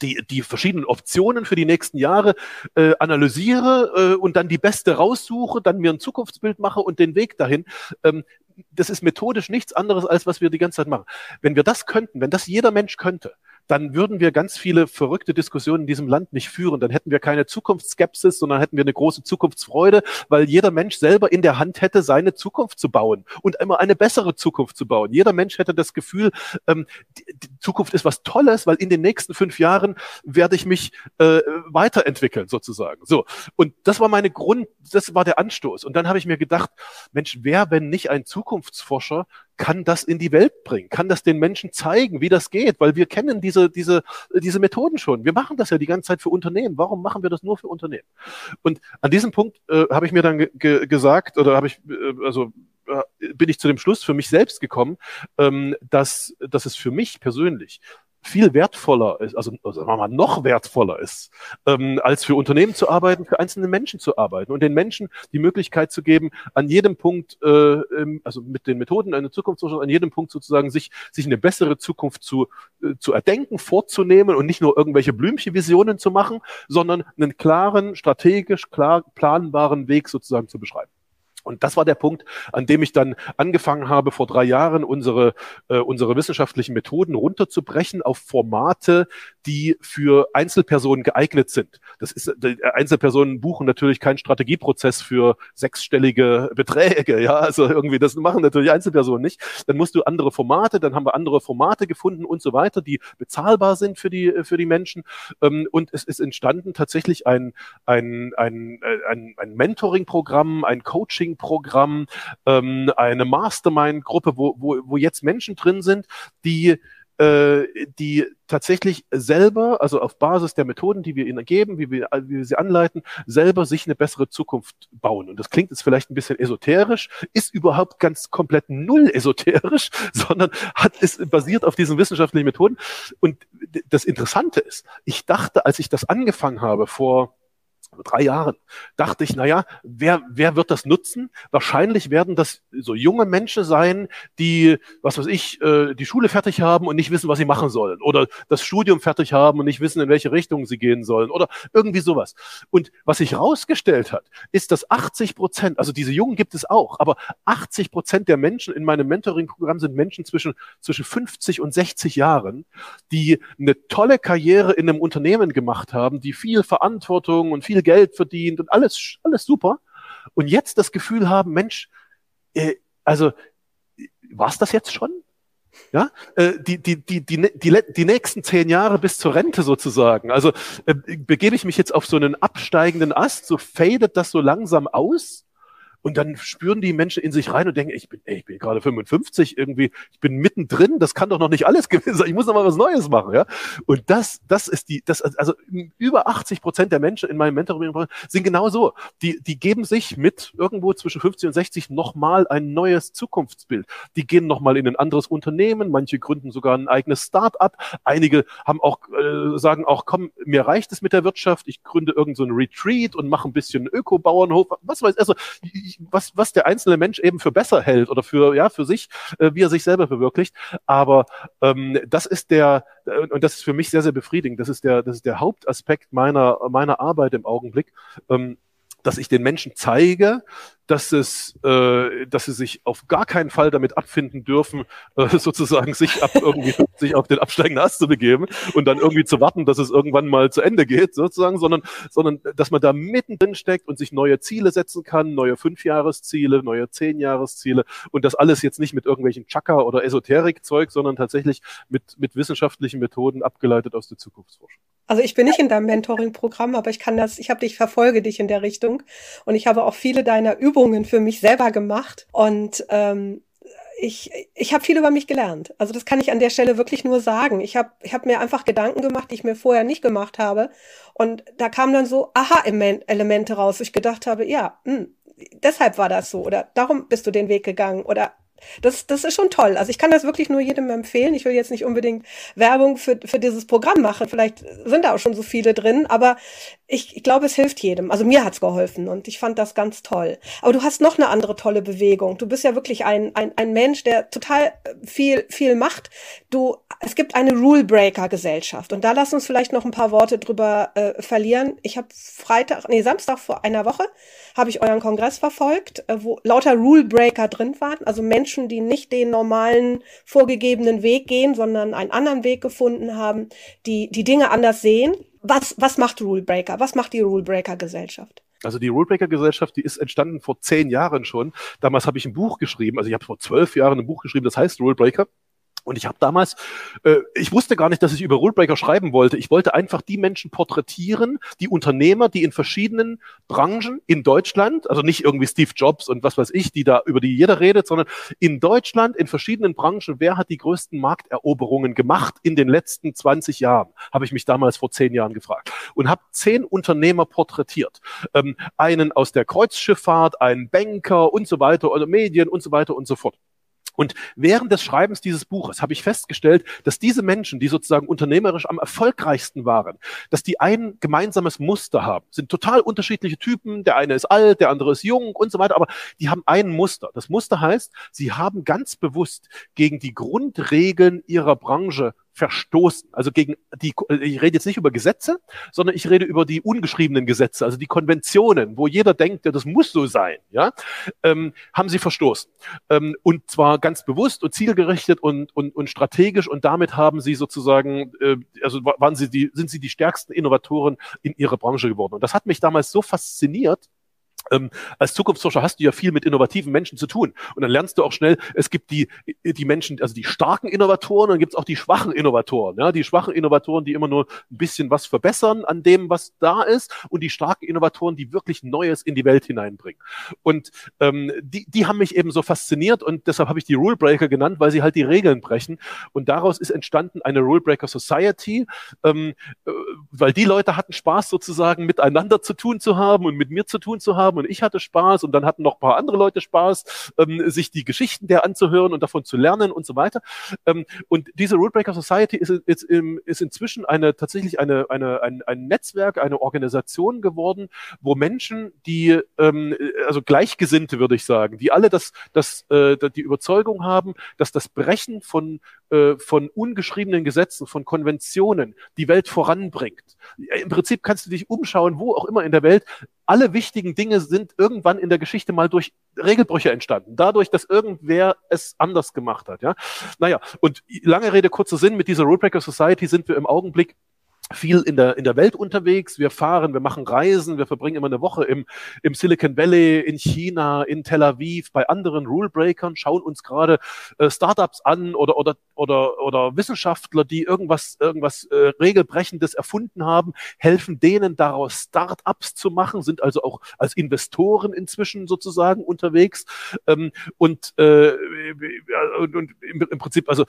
die, die verschiedenen Optionen für die nächsten Jahre äh, analysiere äh, und dann die beste raussuche, dann mir ein Zukunftsbild mache und den Weg dahin. Ähm, das ist methodisch nichts anderes, als was wir die ganze Zeit machen. Wenn wir das könnten, wenn das jeder Mensch könnte, dann würden wir ganz viele verrückte Diskussionen in diesem Land nicht führen. Dann hätten wir keine Zukunftsskepsis, sondern hätten wir eine große Zukunftsfreude, weil jeder Mensch selber in der Hand hätte, seine Zukunft zu bauen und immer eine bessere Zukunft zu bauen. Jeder Mensch hätte das Gefühl, ähm, die, Zukunft ist was Tolles, weil in den nächsten fünf Jahren werde ich mich äh, weiterentwickeln sozusagen. So und das war meine Grund, das war der Anstoß. Und dann habe ich mir gedacht, Mensch, wer wenn nicht ein Zukunftsforscher kann das in die Welt bringen, kann das den Menschen zeigen, wie das geht, weil wir kennen diese, diese, diese Methoden schon. Wir machen das ja die ganze Zeit für Unternehmen. Warum machen wir das nur für Unternehmen? Und an diesem Punkt äh, habe ich mir dann ge gesagt, oder habe ich, äh, also äh, bin ich zu dem Schluss für mich selbst gekommen, ähm, dass, dass es für mich persönlich viel wertvoller ist, also, also sagen wir mal, noch wertvoller ist, ähm, als für Unternehmen zu arbeiten, für einzelne Menschen zu arbeiten und den Menschen die Möglichkeit zu geben, an jedem Punkt, äh, also mit den Methoden einer Zukunftsforschung, an jedem Punkt sozusagen sich, sich eine bessere Zukunft zu, äh, zu erdenken, vorzunehmen und nicht nur irgendwelche Blümchenvisionen zu machen, sondern einen klaren, strategisch klar planbaren Weg sozusagen zu beschreiben. Und das war der Punkt, an dem ich dann angefangen habe, vor drei Jahren unsere, äh, unsere wissenschaftlichen Methoden runterzubrechen auf Formate, die für Einzelpersonen geeignet sind. Das ist, äh, Einzelpersonen buchen natürlich keinen Strategieprozess für sechsstellige Beträge, ja, also irgendwie, das machen natürlich Einzelpersonen nicht. Dann musst du andere Formate, dann haben wir andere Formate gefunden und so weiter, die bezahlbar sind für die, für die Menschen. Ähm, und es ist entstanden tatsächlich ein, ein, ein, äh, ein, ein Mentoring-Programm, ein Coaching Coaching-Programm, ähm, eine Mastermind-Gruppe, wo, wo, wo jetzt Menschen drin sind, die äh, die tatsächlich selber, also auf Basis der Methoden, die wir ihnen geben, wie wir, wie wir sie anleiten, selber sich eine bessere Zukunft bauen. Und das klingt jetzt vielleicht ein bisschen esoterisch, ist überhaupt ganz komplett null esoterisch, sondern hat, ist basiert auf diesen wissenschaftlichen Methoden. Und das Interessante ist, ich dachte, als ich das angefangen habe vor drei Jahren, dachte ich, naja, wer, wer wird das nutzen? Wahrscheinlich werden das so junge Menschen sein, die, was weiß ich, äh, die Schule fertig haben und nicht wissen, was sie machen sollen. Oder das Studium fertig haben und nicht wissen, in welche Richtung sie gehen sollen. Oder irgendwie sowas. Und was sich herausgestellt hat, ist, dass 80 Prozent, also diese Jungen gibt es auch, aber 80 Prozent der Menschen in meinem Mentoring-Programm sind Menschen zwischen, zwischen 50 und 60 Jahren, die eine tolle Karriere in einem Unternehmen gemacht haben, die viel Verantwortung und viel Geld verdient und alles, alles super. Und jetzt das Gefühl haben, Mensch, äh, also war's das jetzt schon? Ja, äh, die, die, die, die, die, die nächsten zehn Jahre bis zur Rente sozusagen. Also äh, begebe ich mich jetzt auf so einen absteigenden Ast, so fadet das so langsam aus und dann spüren die Menschen in sich rein und denken, ich bin, ey, ich bin gerade 55 irgendwie, ich bin mittendrin, das kann doch noch nicht alles gewesen sein, ich muss noch mal was Neues machen, ja. Und das, das ist die, das, also über 80 Prozent der Menschen in meinem Mentoring sind genau so. Die, die geben sich mit irgendwo zwischen 50 und 60 nochmal ein neues Zukunftsbild. Die gehen nochmal in ein anderes Unternehmen, manche gründen sogar ein eigenes Start-up, einige haben auch, äh, sagen auch, komm, mir reicht es mit der Wirtschaft, ich gründe irgendein so Retreat und mache ein bisschen Öko-Bauernhof, was weiß, also was, was der einzelne Mensch eben für besser hält oder für, ja, für sich, äh, wie er sich selber verwirklicht. Aber ähm, das ist der, äh, und das ist für mich sehr, sehr befriedigend. Das ist der, das ist der Hauptaspekt meiner, meiner Arbeit im Augenblick. Ähm, dass ich den Menschen zeige, dass es, äh, dass sie sich auf gar keinen Fall damit abfinden dürfen, äh, sozusagen sich ab irgendwie sich auf den absteigenden Ast zu begeben und dann irgendwie zu warten, dass es irgendwann mal zu Ende geht, sozusagen, sondern, sondern dass man da mittendrin steckt und sich neue Ziele setzen kann, neue Fünfjahresziele, neue Zehnjahresziele und das alles jetzt nicht mit irgendwelchen Chaka oder Esoterikzeug, sondern tatsächlich mit, mit wissenschaftlichen Methoden abgeleitet aus der Zukunftsforschung. Also ich bin nicht in deinem Mentoring-Programm, aber ich kann das, ich habe dich, verfolge dich in der Richtung und ich habe auch viele deiner Übungen für mich selber gemacht und ähm, ich, ich habe viel über mich gelernt. Also das kann ich an der Stelle wirklich nur sagen. Ich habe ich hab mir einfach Gedanken gemacht, die ich mir vorher nicht gemacht habe. Und da kamen dann so Aha-Elemente raus. Ich gedacht habe, ja, mh, hm, deshalb war das so oder darum bist du den Weg gegangen oder das, das ist schon toll. Also ich kann das wirklich nur jedem empfehlen. Ich will jetzt nicht unbedingt Werbung für, für dieses Programm machen. Vielleicht sind da auch schon so viele drin, aber ich, ich glaube, es hilft jedem. Also mir hat's geholfen und ich fand das ganz toll. Aber du hast noch eine andere tolle Bewegung. Du bist ja wirklich ein, ein, ein Mensch, der total viel, viel macht. Du, es gibt eine Rule Breaker Gesellschaft und da lass uns vielleicht noch ein paar Worte drüber äh, verlieren. Ich habe Freitag, nee, Samstag vor einer Woche habe ich euren Kongress verfolgt, äh, wo lauter Rule Breaker drin waren, also Menschen, die nicht den normalen vorgegebenen Weg gehen, sondern einen anderen Weg gefunden haben, die die Dinge anders sehen. Was, was macht Rule Breaker? Was macht die Rule Breaker Gesellschaft? Also die Rulebreaker-Gesellschaft, die ist entstanden vor zehn Jahren schon. Damals habe ich ein Buch geschrieben, also ich habe vor zwölf Jahren ein Buch geschrieben, das heißt Rulebreaker. Und ich habe damals, äh, ich wusste gar nicht, dass ich über Rulebreaker schreiben wollte. Ich wollte einfach die Menschen porträtieren, die Unternehmer, die in verschiedenen Branchen in Deutschland, also nicht irgendwie Steve Jobs und was weiß ich, die da über die jeder redet, sondern in Deutschland in verschiedenen Branchen, wer hat die größten Markteroberungen gemacht in den letzten 20 Jahren? Habe ich mich damals vor zehn Jahren gefragt und habe zehn Unternehmer porträtiert, ähm, einen aus der Kreuzschifffahrt, einen Banker und so weiter oder Medien und so weiter und so fort. Und während des Schreibens dieses Buches habe ich festgestellt, dass diese Menschen, die sozusagen unternehmerisch am erfolgreichsten waren, dass die ein gemeinsames Muster haben. Sind total unterschiedliche Typen. Der eine ist alt, der andere ist jung und so weiter. Aber die haben ein Muster. Das Muster heißt, sie haben ganz bewusst gegen die Grundregeln ihrer Branche verstoßen. Also gegen die, ich rede jetzt nicht über Gesetze, sondern ich rede über die ungeschriebenen Gesetze, also die Konventionen, wo jeder denkt, ja, das muss so sein, ja, ähm, haben sie verstoßen. Ähm, und zwar ganz bewusst und zielgerichtet und, und, und strategisch und damit haben sie sozusagen, äh, also waren sie die, sind sie die stärksten Innovatoren in ihrer Branche geworden. Und das hat mich damals so fasziniert, ähm, als Zukunftsforscher hast du ja viel mit innovativen Menschen zu tun. Und dann lernst du auch schnell, es gibt die, die Menschen, also die starken Innovatoren, dann gibt es auch die schwachen Innovatoren. Ja? Die schwachen Innovatoren, die immer nur ein bisschen was verbessern an dem, was da ist, und die starken Innovatoren, die wirklich Neues in die Welt hineinbringen. Und ähm, die, die haben mich eben so fasziniert und deshalb habe ich die Rule Breaker genannt, weil sie halt die Regeln brechen. Und daraus ist entstanden eine Rule Breaker Society, ähm, äh, weil die Leute hatten Spaß sozusagen miteinander zu tun zu haben und mit mir zu tun zu haben haben und ich hatte Spaß und dann hatten noch ein paar andere Leute Spaß, ähm, sich die Geschichten der anzuhören und davon zu lernen und so weiter. Ähm, und diese Rulebreaker Society ist, ist, ist inzwischen eine tatsächlich eine, eine, ein, ein Netzwerk, eine Organisation geworden, wo Menschen, die ähm, also Gleichgesinnte würde ich sagen, die alle das, das, äh, die Überzeugung haben, dass das Brechen von äh, von ungeschriebenen Gesetzen, von Konventionen die Welt voranbringt. Im Prinzip kannst du dich umschauen, wo auch immer in der Welt. Alle wichtigen Dinge sind irgendwann in der Geschichte mal durch Regelbrüche entstanden. Dadurch, dass irgendwer es anders gemacht hat. Ja, naja. Und lange Rede kurzer Sinn. Mit dieser Rulebreaker Society sind wir im Augenblick viel in der, in der Welt unterwegs. Wir fahren, wir machen Reisen, wir verbringen immer eine Woche im, im Silicon Valley, in China, in Tel Aviv, bei anderen Rulebreakern, schauen uns gerade äh, Startups an oder, oder, oder, oder Wissenschaftler, die irgendwas, irgendwas äh, Regelbrechendes erfunden haben, helfen denen daraus Startups zu machen, sind also auch als Investoren inzwischen sozusagen unterwegs. Ähm, und, äh, und, im, im Prinzip, also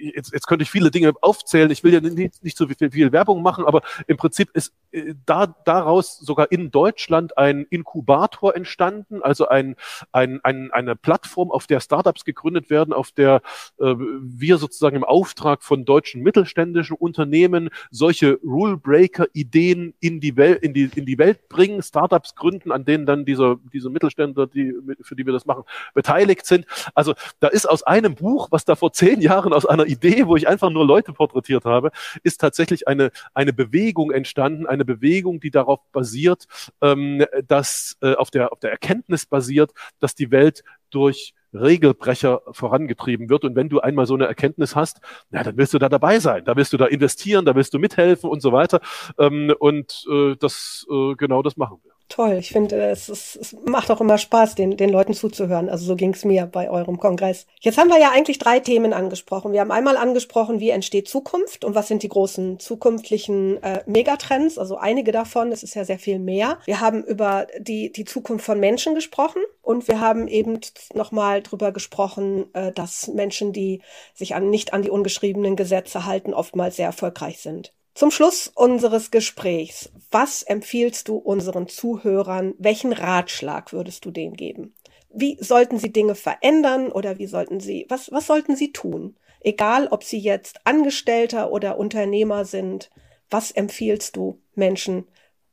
jetzt, jetzt könnte ich viele Dinge aufzählen. Ich will ja nicht, nicht so viel, viel Werbung Werbung machen, aber im Prinzip ist äh, da, daraus sogar in Deutschland ein Inkubator entstanden, also ein, ein, ein, eine Plattform, auf der Startups gegründet werden, auf der äh, wir sozusagen im Auftrag von deutschen mittelständischen Unternehmen solche Rule-Breaker-Ideen in die Welt, in die, in die Welt bringen, Startups gründen, an denen dann diese, diese Mittelständler, die, für die wir das machen, beteiligt sind. Also da ist aus einem Buch, was da vor zehn Jahren aus einer Idee, wo ich einfach nur Leute porträtiert habe, ist tatsächlich eine, eine Bewegung entstanden, eine Bewegung, die darauf basiert, ähm, dass äh, auf, der, auf der Erkenntnis basiert, dass die Welt durch Regelbrecher vorangetrieben wird. Und wenn du einmal so eine Erkenntnis hast, na, dann willst du da dabei sein. Da willst du da investieren, da willst du mithelfen und so weiter. Ähm, und äh, das äh, genau das machen wir toll. Ich finde, es, es, es macht auch immer Spaß, den, den Leuten zuzuhören. Also so ging es mir bei eurem Kongress. Jetzt haben wir ja eigentlich drei Themen angesprochen. Wir haben einmal angesprochen, wie entsteht Zukunft und was sind die großen zukünftigen äh, Megatrends. Also einige davon, es ist ja sehr viel mehr. Wir haben über die, die Zukunft von Menschen gesprochen und wir haben eben nochmal drüber gesprochen, äh, dass Menschen, die sich an, nicht an die ungeschriebenen Gesetze halten, oftmals sehr erfolgreich sind. Zum Schluss unseres Gesprächs, was empfiehlst du unseren Zuhörern? Welchen Ratschlag würdest du denen geben? Wie sollten sie Dinge verändern oder wie sollten sie, was, was sollten sie tun? Egal, ob sie jetzt Angestellter oder Unternehmer sind, was empfiehlst du Menschen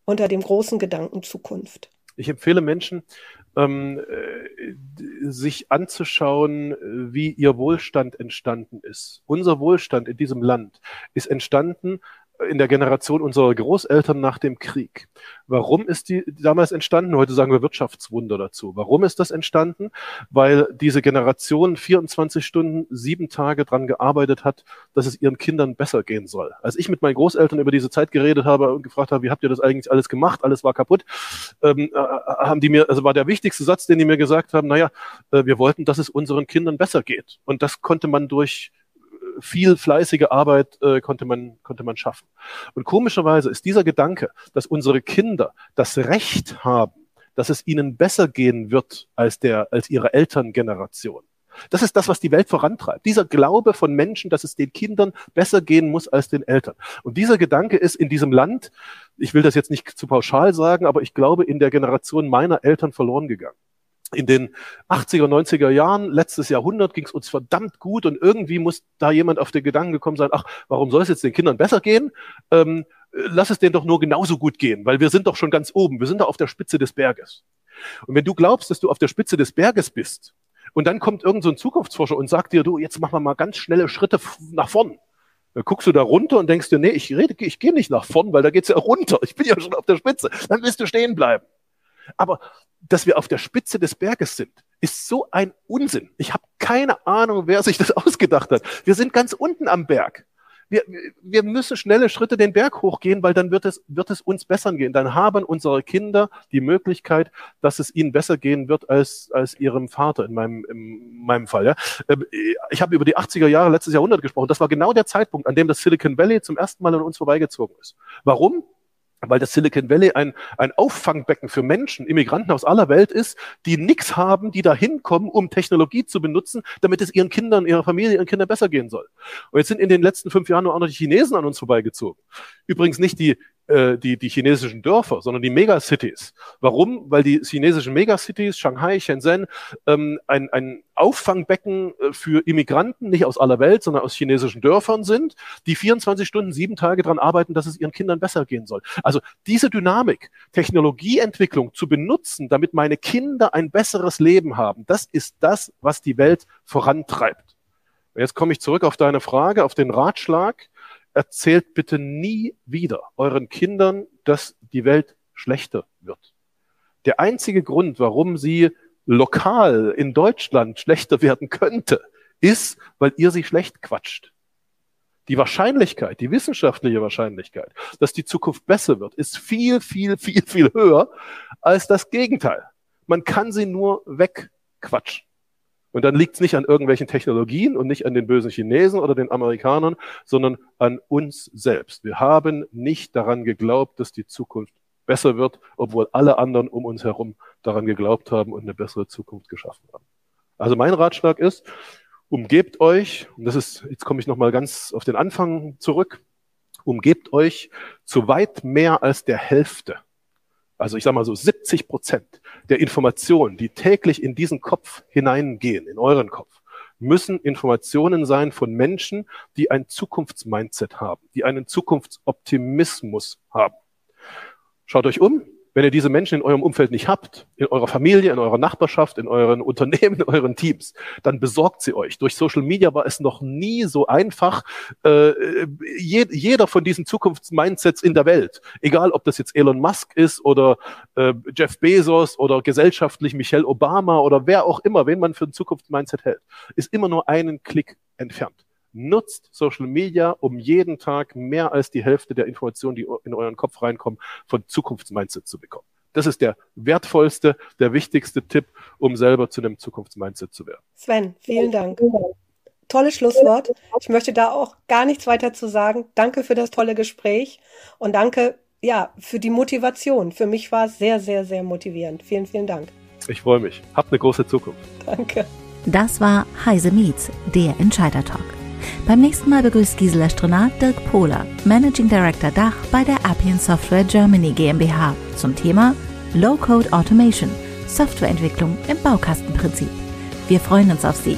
unter dem großen Gedanken Zukunft? Ich empfehle Menschen, ähm, äh, sich anzuschauen, wie ihr Wohlstand entstanden ist. Unser Wohlstand in diesem Land ist entstanden in der Generation unserer Großeltern nach dem Krieg. Warum ist die damals entstanden? Heute sagen wir Wirtschaftswunder dazu. Warum ist das entstanden? Weil diese Generation 24 Stunden, sieben Tage dran gearbeitet hat, dass es ihren Kindern besser gehen soll. Als ich mit meinen Großeltern über diese Zeit geredet habe und gefragt habe, wie habt ihr das eigentlich alles gemacht? Alles war kaputt. Ähm, äh, haben die mir, also war der wichtigste Satz, den die mir gesagt haben, naja, äh, wir wollten, dass es unseren Kindern besser geht. Und das konnte man durch viel fleißige Arbeit äh, konnte, man, konnte man schaffen. Und komischerweise ist dieser Gedanke, dass unsere Kinder das Recht haben, dass es ihnen besser gehen wird als, der, als ihre Elterngeneration. Das ist das, was die Welt vorantreibt. Dieser Glaube von Menschen, dass es den Kindern besser gehen muss als den Eltern. Und dieser Gedanke ist in diesem Land, ich will das jetzt nicht zu pauschal sagen, aber ich glaube, in der Generation meiner Eltern verloren gegangen. In den 80er, 90er Jahren, letztes Jahrhundert, ging es uns verdammt gut und irgendwie muss da jemand auf den Gedanken gekommen sein, ach, warum soll es jetzt den Kindern besser gehen? Ähm, lass es denen doch nur genauso gut gehen, weil wir sind doch schon ganz oben, wir sind da auf der Spitze des Berges. Und wenn du glaubst, dass du auf der Spitze des Berges bist und dann kommt irgend so ein Zukunftsforscher und sagt dir, du, jetzt machen wir mal ganz schnelle Schritte nach vorn. Dann guckst du da runter und denkst dir, nee, ich rede, ich gehe nicht nach vorn, weil da geht's ja runter. Ich bin ja schon auf der Spitze. Dann wirst du stehen bleiben. Aber dass wir auf der Spitze des Berges sind, ist so ein Unsinn. Ich habe keine Ahnung, wer sich das ausgedacht hat. Wir sind ganz unten am Berg. Wir, wir müssen schnelle Schritte den Berg hochgehen, weil dann wird es, wird es uns besser gehen. Dann haben unsere Kinder die Möglichkeit, dass es ihnen besser gehen wird als, als ihrem Vater in meinem, in meinem Fall. Ja. Ähm, ich habe über die 80er Jahre letztes Jahrhundert gesprochen. Das war genau der Zeitpunkt, an dem das Silicon Valley zum ersten Mal an uns vorbeigezogen ist. Warum? Weil das Silicon Valley ein, ein Auffangbecken für Menschen, Immigranten aus aller Welt ist, die nichts haben, die da hinkommen, um Technologie zu benutzen, damit es ihren Kindern, ihrer Familie, ihren Kindern besser gehen soll. Und jetzt sind in den letzten fünf Jahren nur auch noch die Chinesen an uns vorbeigezogen. Übrigens nicht die äh, die, die chinesischen Dörfer, sondern die Megacities. Warum? Weil die chinesischen Megacities, Shanghai, Shenzhen, ähm, ein, ein Auffangbecken äh, für Immigranten, nicht aus aller Welt, sondern aus chinesischen Dörfern sind, die 24 Stunden, sieben Tage dran arbeiten, dass es ihren Kindern besser gehen soll. Also diese Dynamik, Technologieentwicklung zu benutzen, damit meine Kinder ein besseres Leben haben, das ist das, was die Welt vorantreibt. Jetzt komme ich zurück auf deine Frage, auf den Ratschlag erzählt bitte nie wieder euren Kindern, dass die Welt schlechter wird. Der einzige Grund, warum sie lokal in Deutschland schlechter werden könnte, ist, weil ihr sie schlecht quatscht. Die Wahrscheinlichkeit, die wissenschaftliche Wahrscheinlichkeit, dass die Zukunft besser wird, ist viel, viel, viel, viel höher als das Gegenteil. Man kann sie nur wegquatschen. Und dann liegt es nicht an irgendwelchen Technologien und nicht an den bösen Chinesen oder den Amerikanern, sondern an uns selbst. Wir haben nicht daran geglaubt, dass die Zukunft besser wird, obwohl alle anderen um uns herum daran geglaubt haben und eine bessere Zukunft geschaffen haben. Also mein Ratschlag ist, umgebt euch, und das ist, jetzt komme ich nochmal ganz auf den Anfang zurück, umgebt euch zu weit mehr als der Hälfte also ich sage mal so 70 Prozent der Informationen, die täglich in diesen Kopf hineingehen, in euren Kopf, müssen Informationen sein von Menschen, die ein Zukunftsmindset haben, die einen Zukunftsoptimismus haben. Schaut euch um, wenn ihr diese Menschen in eurem Umfeld nicht habt, in eurer Familie, in eurer Nachbarschaft, in euren Unternehmen, in euren Teams, dann besorgt sie euch. Durch Social Media war es noch nie so einfach. Äh, je, jeder von diesen Zukunftsmindsets in der Welt, egal ob das jetzt Elon Musk ist oder äh, Jeff Bezos oder gesellschaftlich Michelle Obama oder wer auch immer, wen man für ein Zukunftsmindset hält, ist immer nur einen Klick entfernt nutzt Social Media, um jeden Tag mehr als die Hälfte der Informationen, die in euren Kopf reinkommen, von Zukunftsmindset zu bekommen. Das ist der wertvollste, der wichtigste Tipp, um selber zu einem Zukunftsmindset zu werden. Sven, vielen Dank. Tolles Schlusswort. Ich möchte da auch gar nichts weiter zu sagen. Danke für das tolle Gespräch und danke ja für die Motivation. Für mich war es sehr, sehr, sehr motivierend. Vielen, vielen Dank. Ich freue mich. Habt eine große Zukunft. Danke. Das war Heise Meets, der Entscheider Talk. Beim nächsten Mal begrüßt Gisela Strenat Dirk Pohler, Managing Director Dach bei der Appian Software Germany GmbH zum Thema Low-Code Automation, Softwareentwicklung im Baukastenprinzip. Wir freuen uns auf Sie.